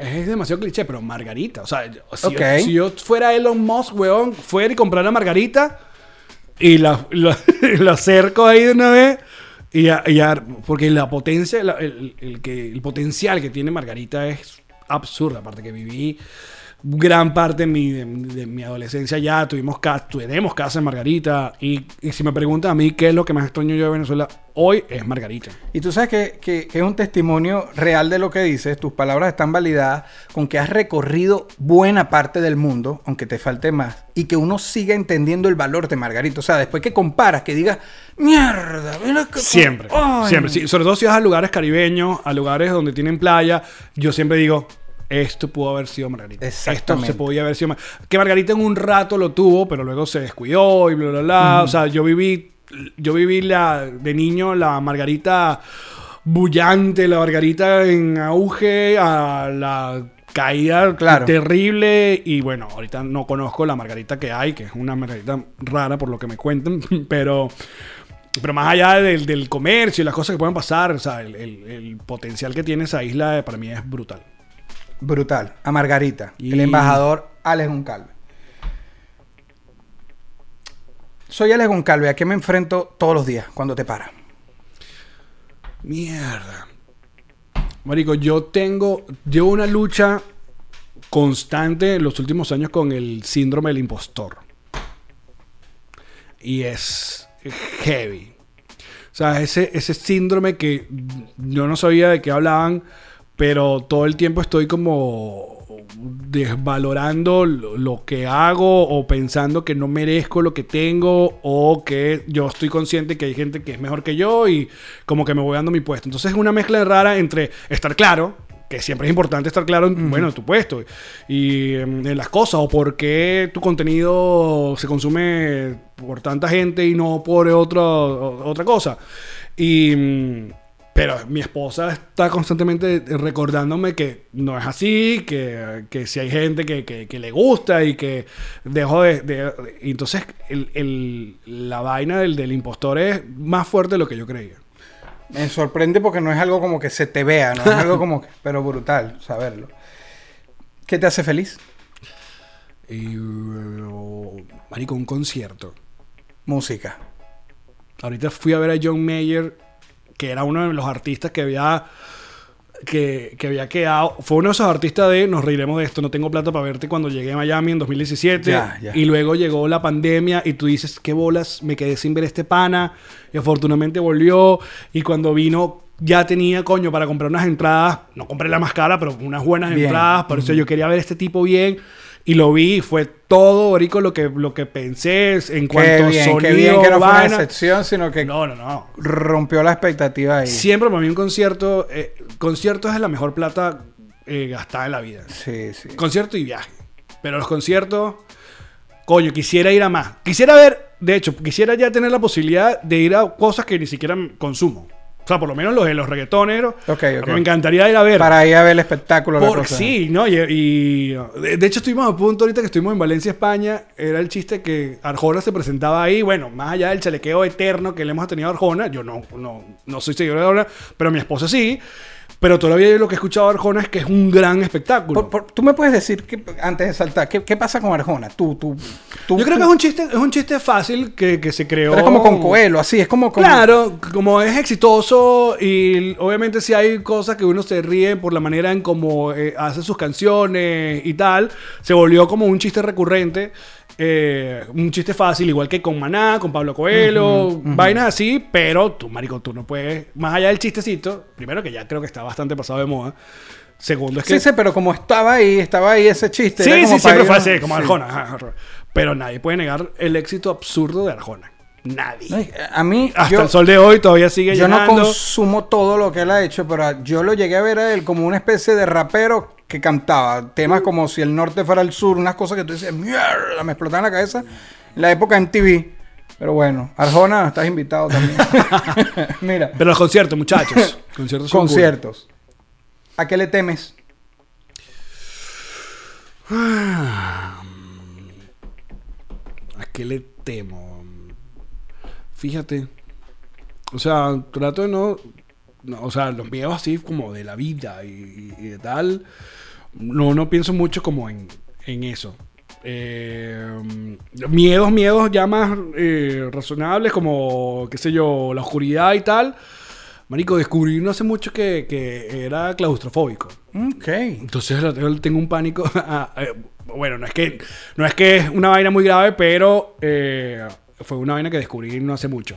Es demasiado cliché, pero Margarita. O sea, yo, si yo fuera Elon Musk, weón, fuera y comprara Margarita y la, la, la acerco ahí de una vez. Y, a- y porque la potencia, la- el, el que, el potencial que tiene Margarita es absurdo. Aparte que viví gran parte de mi, de, de mi adolescencia ya, tuvimos casa, tenemos casa en Margarita. Y, y si me preguntan a mí qué es lo que más extraño yo de Venezuela hoy, es Margarita. Y tú sabes que, que- que es un testimonio real de lo que dices, tus palabras están validadas con que has recorrido buena parte del mundo, aunque te falte más, y que uno siga entendiendo el valor de Margarita. O sea, después que comparas, que digas, mierda, mira que... Siempre, Ay". siempre. Sí, sobre todo si vas a lugares caribeños, a lugares donde tienen playa, yo siempre digo, esto pudo haber sido Margarita. Esto se podía haber sido Mar- Que Margarita en un rato lo tuvo, pero luego se descuidó y bla, bla, bla. O sea, yo viví, yo viví la, de niño la Margarita bullante, la Margarita en auge, a la caída Claro. terrible y bueno, ahorita no conozco la margarita que hay, que es una margarita rara por lo que me cuentan, pero pero más allá del, del comercio y las cosas que pueden pasar, o sea, el, el- el potencial que tiene esa isla eh, para mí es brutal. Brutal. A Margarita, Y- el embajador Alex Goncalve. Soy Alex Goncalve, ¿a qué me enfrento todos los días cuando te paras? Mierda. Marico, yo tengo, llevo una lucha constante en los últimos años con el síndrome del impostor. Y es heavy. O sea, ese, ese síndrome que yo no sabía de qué hablaban, pero todo el tiempo estoy como desvalorando lo, que hago o pensando que no merezco lo que tengo o que yo estoy consciente que hay gente que es mejor que yo y como que me voy dando mi puesto. Entonces es una mezcla rara entre estar claro, que siempre es importante estar claro en, bueno, en tu puesto y em, en las cosas o por qué tu contenido se consume por tanta gente y no por otro, otra cosa. Y, mm, pero mi esposa está constantemente recordándome que no es así, que, que si hay gente que, que- que le gusta y que dejo de... entonces el- el- la vaina del, del impostor es más fuerte de lo que yo creía. Me sorprende porque no es algo como que se te vea, no es algo como que, pero brutal saberlo. ¿Qué te hace feliz? Y, uh, marico, un concierto. Música. Ahorita fui a ver a John Mayer, que era uno de los artistas que había que, que había quedado. Fue uno de esos artistas de nos reiremos de esto, no tengo plata para verte cuando llegué a Miami en 2017. Ya, ya. Y luego llegó la pandemia y tú dices, qué bolas, me quedé sin ver este pana. Y afortunadamente volvió. Y cuando vino, ya tenía coño para comprar unas entradas. No compré la más cara, pero unas buenas Bien. entradas. Por eso yo quería ver a este tipo bien. Y lo vi, fue todo, Orico, lo que, lo que pensé en cuanto a sonido, qué bien que no fue una excepción, sino que No, no, no. rompió la expectativa ahí. Siempre para mí un concierto, eh, concierto es la mejor plata eh, gastada en la vida. Sí, sí. Concierto y viaje. Pero los conciertos, coño, quisiera ir a más. Quisiera ver, de hecho, quisiera ya tener la posibilidad de ir a cosas que ni siquiera consumo. O sea, por lo menos los de los reggaetoneros. Ok, ok. Me encantaría ir a ver. Para ir a ver el espectáculo. Por, sí, ¿no? Y, y, de, de hecho estuvimos a punto ahorita que estuvimos en Valencia, España. Era el chiste que Arjona se presentaba ahí. Bueno, más allá del chalequeo eterno que le hemos tenido a Arjona. Yo no, no, no soy seguidor de Arjona, pero mi esposa sí. Pero todavía yo lo que he escuchado de Arjona es que es un gran espectáculo. Por- por- Tú me puedes decir, que, antes de saltar, ¿qué, qué pasa con Arjona? Tú, tú, tú- yo creo tú- que es un chiste, es un chiste fácil que, que se creó. Pero es como con Coelho, así, es como... como Claro, como es exitoso y obviamente si hay cosas que uno se ríe por la manera en cómo eh, hace sus canciones y tal, se volvió como un chiste recurrente, eh, un chiste fácil, igual que con Maná, con Pablo Coelho, vainas así, pero tú, marico, tú no puedes, más allá del chistecito, primero que ya creo que está bastante pasado de moda, segundo es que... Sí, sí, pero como estaba ahí, estaba ahí ese chiste. Sí, era sí, siempre fue así, como sí. Arjona. Pero nadie puede negar el éxito absurdo de Arjona. Nadie. No, A mí, Hasta yo, el sol de hoy todavía sigue yo no llenando. consumo todo lo que él ha hecho, pero yo lo llegué a ver a él como una especie de rapero que cantaba temas como si el norte fuera el sur, unas cosas que tú dices, mierda, me explotaban la cabeza. En la época en TV. Pero bueno, Arjona, estás invitado también. Mira, Pero los conciertos, muchachos. conciertos son conciertos. ¿A qué le temes? ¿A qué le temo? Fíjate. O sea, trato de no, no, O sea, los miedos así como de la vida y, y de tal. No, no pienso mucho como en, en eso. Eh, miedos, miedos ya más eh, razonables, como, qué sé yo, la oscuridad y tal. Marico, descubrí no hace mucho que, que era claustrofóbico. Ok. Entonces tengo un pánico. a- a- bueno, no es que no es que es una vaina muy grave, pero eh, fue una vaina que descubrí no hace mucho.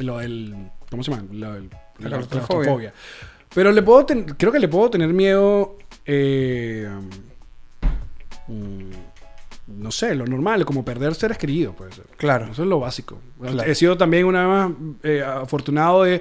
Lo del. ¿Cómo se llama? Lo del- La la claustrofobia. claustrofobia. Pero le puedo ten- creo que le puedo tener miedo. Eh, mm, no sé, lo normal, como perder seres queridos, pues. Claro. Eso es lo básico. Claro. He sido también una vez más eh, afortunado de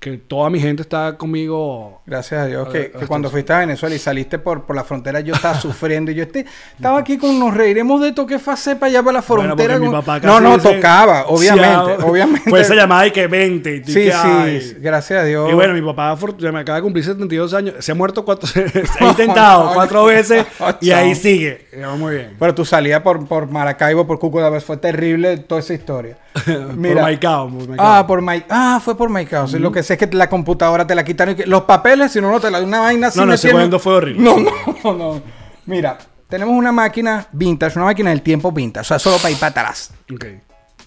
que toda mi gente está conmigo Gracias a Dios que, Ah, cuando fuiste a Venezuela y saliste por, por la frontera yo estaba sufriendo y yo este, estaba aquí con nos reiremos de esto que fue hacer para allá para la Bueno, frontera. mi papá no, no, dice, tocaba, obviamente, "Sí, ah, obviamente. Fue esa llamada y que 20. y Sí, que, sí, gracias a Dios. Y bueno, mi papá me acaba de cumplir 72 años. Se ha muerto cuatro... se ha intentado cuatro veces y ahí sigue. Muy bien. Pero tu salida por, por Maracaibo, por Cuco de fue terrible toda esa historia. por Maicao. por Maicao. Ah, por Mai- ah, fue por Maicao. Sí, Lo que es que la computadora te la quitaron. y que- los papeles, si no, no te la una vaina así. No, no, ese cuento fue horrible. No, no, no. Mira, tenemos una máquina vintage, una máquina del tiempo vintage. O sea, solo para ir para atrás. Ok.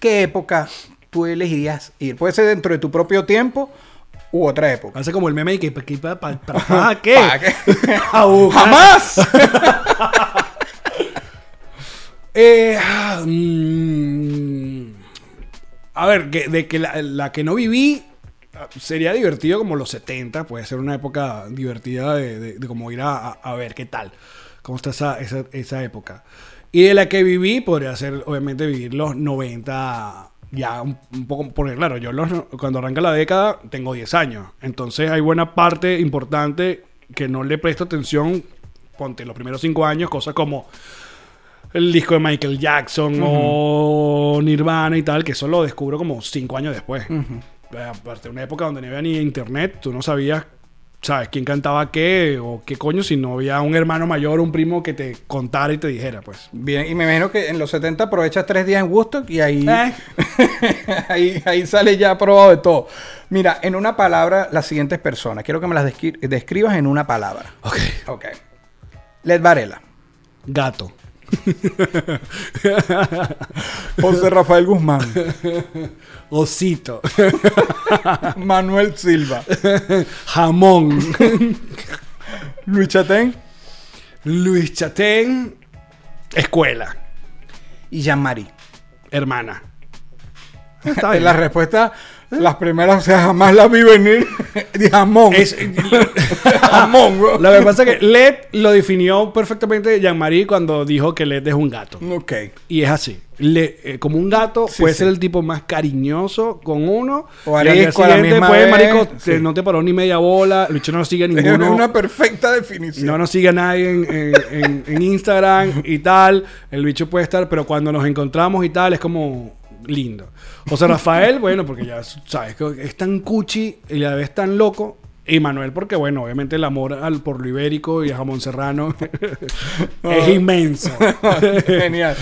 ¿Qué época tú elegirías ir? Puede ser dentro de tu propio tiempo u otra época. Hace como el meme y que, para, ¿qué? ¡Jamás! Eh, ah, mm, a ver, que, de que la, la que no viví sería divertido como los 70, puede ser una época divertida de, de- de como ir a, ver qué tal, cómo está esa, esa, esa época. Y de la que viví podría ser obviamente vivir los 90 ya un, un poco, porque claro, yo los, cuando arranca la década tengo 10 años, entonces hay buena parte importante que no le presto atención, ponte los primeros 5 años, cosas como el disco de Michael Jackson o Nirvana y tal, que eso lo descubro como cinco años después. Eh, Aparte de una época donde no había ni internet, tú no sabías, ¿sabes? quién cantaba qué o qué coño si no había un hermano mayor o un primo que te contara y te dijera, pues. Bien, y me imagino que en los 70 aprovechas tres días en Woodstock y ahí, Eh. ahí, ahí sale ya probado de todo. Mira, en una palabra, las siguientes personas. Quiero que me las descri- describas en una palabra. Ok. Ok. Led Varela. Gato. José Rafael Guzmán. Osito. Manuel Silva. Jamón. Luis Chatén. Luis Chatén. Escuela. Y Jean-Marie. Hermana. Está bien. La respuesta, las primeras, o sea, jamás las vi venir. De jamón. Es- jamón, bro. Lo que pasa es que LED lo definió perfectamente Jean-Marie cuando dijo que LED es un gato. Ok. Y es así. Le- eh, como un gato, Sí, puede sí. ser el tipo más cariñoso con uno. O y al día pues, vez, marico, sí. te- no te paró ni media bola. Lucho no sigue a Es ninguno. una perfecta definición. No nos sigue a nadie en, en- en- en Instagram y tal. El bicho puede estar, pero cuando nos encontramos y tal, es como lindo. José Rafael, bueno, porque ya sabes que es tan cuchi y a la vez tan loco. Y Manuel, porque bueno, obviamente el amor al por lo ibérico y a jamón serrano es inmenso. Genial.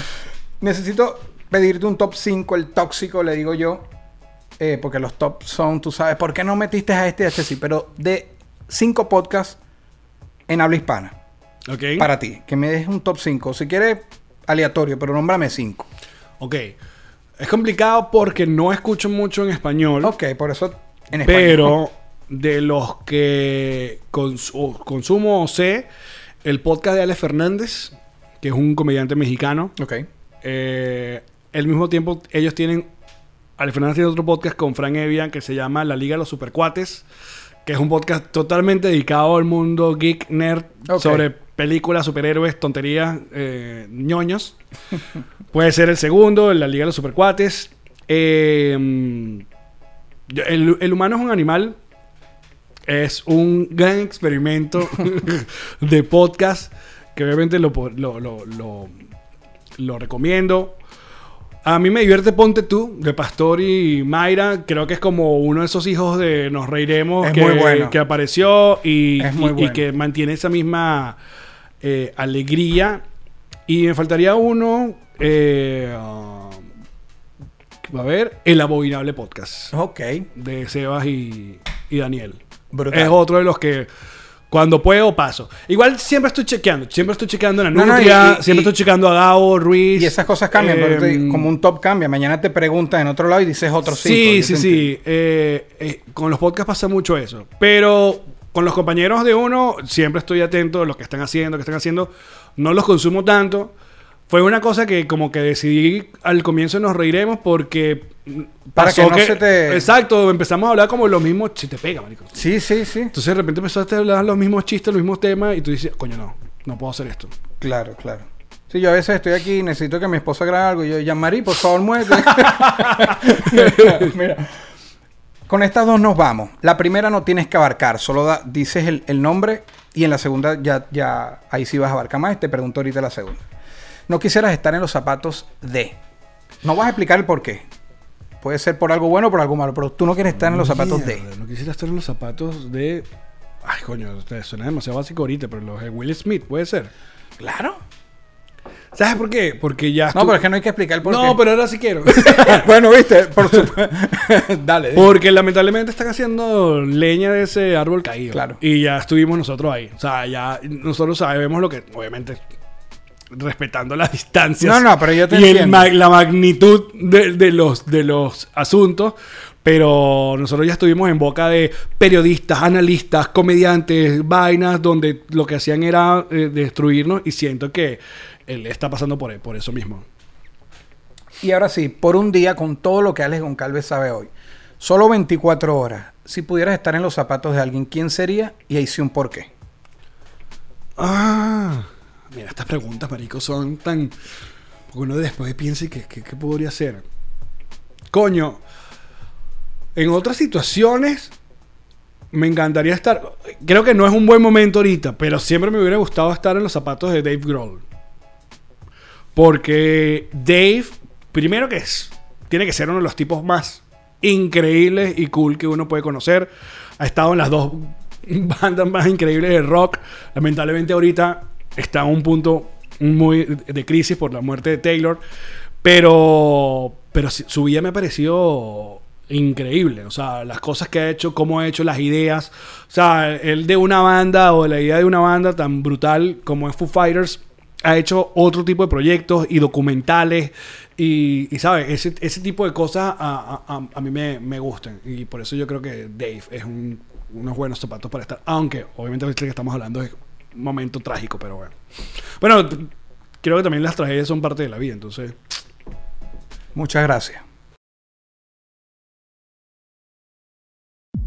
Necesito pedirte un top 5, el tóxico, le digo yo. eh, porque los top son, tú sabes, ¿por qué no metiste a este y a este sí? Pero de 5 podcasts en habla hispana. ¿Ok? Para ti. Que me des un top 5. Si quieres, aleatorio, pero nómbrame 5. Ok. Es complicado porque no escucho mucho en español. Ok, por eso en español. Pero de los que cons- consumo o sé, el podcast de Alex Fernández, que es un comediante mexicano, Ok. eh, al mismo tiempo ellos tienen, Alex Fernández tiene otro podcast con Frank Evian que se llama La Liga de los Supercuates, que es un podcast totalmente dedicado al mundo geek, nerd, sobre películas, superhéroes, tonterías, eh, ñoños. Puede ser el segundo, La Liga de los Supercuates. Eh, el, el humano es un animal. Es un gran experimento de podcast que obviamente lo, lo, lo, lo- recomiendo. A mí me divierte Ponte tú, de Pastor y Mayra. Creo que es como uno de esos hijos de Nos Reiremos Es que, muy bueno. que apareció y, y- que mantiene esa misma eh, alegría. Y me faltaría uno. Eh, ah, a ver, El Abominable Podcast Ok. de Sebas y, y Daniel. Brutal. Es otro de los que Cuando puedo, paso. Igual siempre estoy chequeando. Siempre estoy chequeando en la No, no, Nutria. y- y- siempre y- estoy chequeando a Gao, Ruiz. Y esas cosas cambian, eh, pero te- como un top cambia. Mañana te preguntas en otro lado y dices otro cinco. Sí, sí, sí. Eh, eh, con los podcasts pasa mucho eso. Pero con los compañeros de uno, siempre estoy atento a lo que están haciendo, que están haciendo. No los consumo tanto. Fue una cosa que como que decidí al comienzo nos reiremos porque Para que no se te- Exacto, empezamos a hablar como los mismos... Si te pega, marico. Sí, sí, sí. Entonces de repente empezaste a hablar los mismos chistes, los mismos temas y tú dices, coño, no, no puedo hacer esto. Claro, claro. Sí, yo a veces estoy aquí y necesito que mi esposa grabe algo. Y yo, Jean-Marie, por favor, muévete. Mira. Con estas dos nos vamos. La primera no tienes que abarcar, solo da- dices el, el nombre y en la segunda ya, ya ahí sí vas a abarcar más. Te pregunto ahorita la segunda. No quisieras estar en los zapatos de. No vas a explicar el por qué. Puede ser por algo bueno o por algo malo, pero tú no quieres estar en los zapatos de. No quisiera estar en los zapatos de... Ay, coño, suena demasiado básico ahorita, pero los de Will Smith, puede ser. Claro. ¿Sabes por qué? Porque ya... No, pero es que no hay que explicar el por No, qué. pero ahora sí quiero. bueno, viste, por supuesto. Dale. dime. Porque lamentablemente están haciendo leña de ese árbol caído. Claro. Y ya estuvimos nosotros ahí. O sea, ya nosotros sabemos lo que, obviamente, respetando las distancias. No, no, pero yo te Y el la magnitud de, de los, de los asuntos. Pero nosotros ya estuvimos en boca de periodistas, analistas, comediantes, vainas, donde lo que hacían era eh, destruirnos. Y siento que él está pasando por, por eso mismo. Y ahora sí, por un día, con todo lo que Alex Goncalves sabe hoy, solo 24 horas, si pudieras estar en los zapatos de alguien, ¿quién sería? Y ahí sí un por qué. Ah, mira, estas preguntas, marico, son tan... Uno después piensa, ¿qué, qué, qué podría hacer? Coño, en otras situaciones me encantaría estar... Creo que no es un buen momento ahorita, pero siempre me hubiera gustado estar en los zapatos de Dave Grohl. Porque Dave, primero que es, tiene que ser uno de los tipos más increíbles y cool que uno puede conocer. Ha estado en las dos bandas más increíbles de rock. Lamentablemente ahorita está en un punto muy de crisis por la muerte de Taylor. Pero, pero su vida me ha parecido increíble. O sea, las cosas que ha hecho, cómo ha hecho las ideas. O sea, él de una banda o la idea de una banda tan brutal como es Foo Fighters ha hecho otro tipo de proyectos y documentales y, y ¿sabes? Ese, ese tipo de cosas a, a- a- mí me, me gustan y por eso yo creo que Dave es un- unos buenos zapatos para estar, aunque obviamente que estamos hablando un momento trágico, pero bueno. Bueno, creo que también las tragedias son parte de la vida, entonces... Muchas gracias.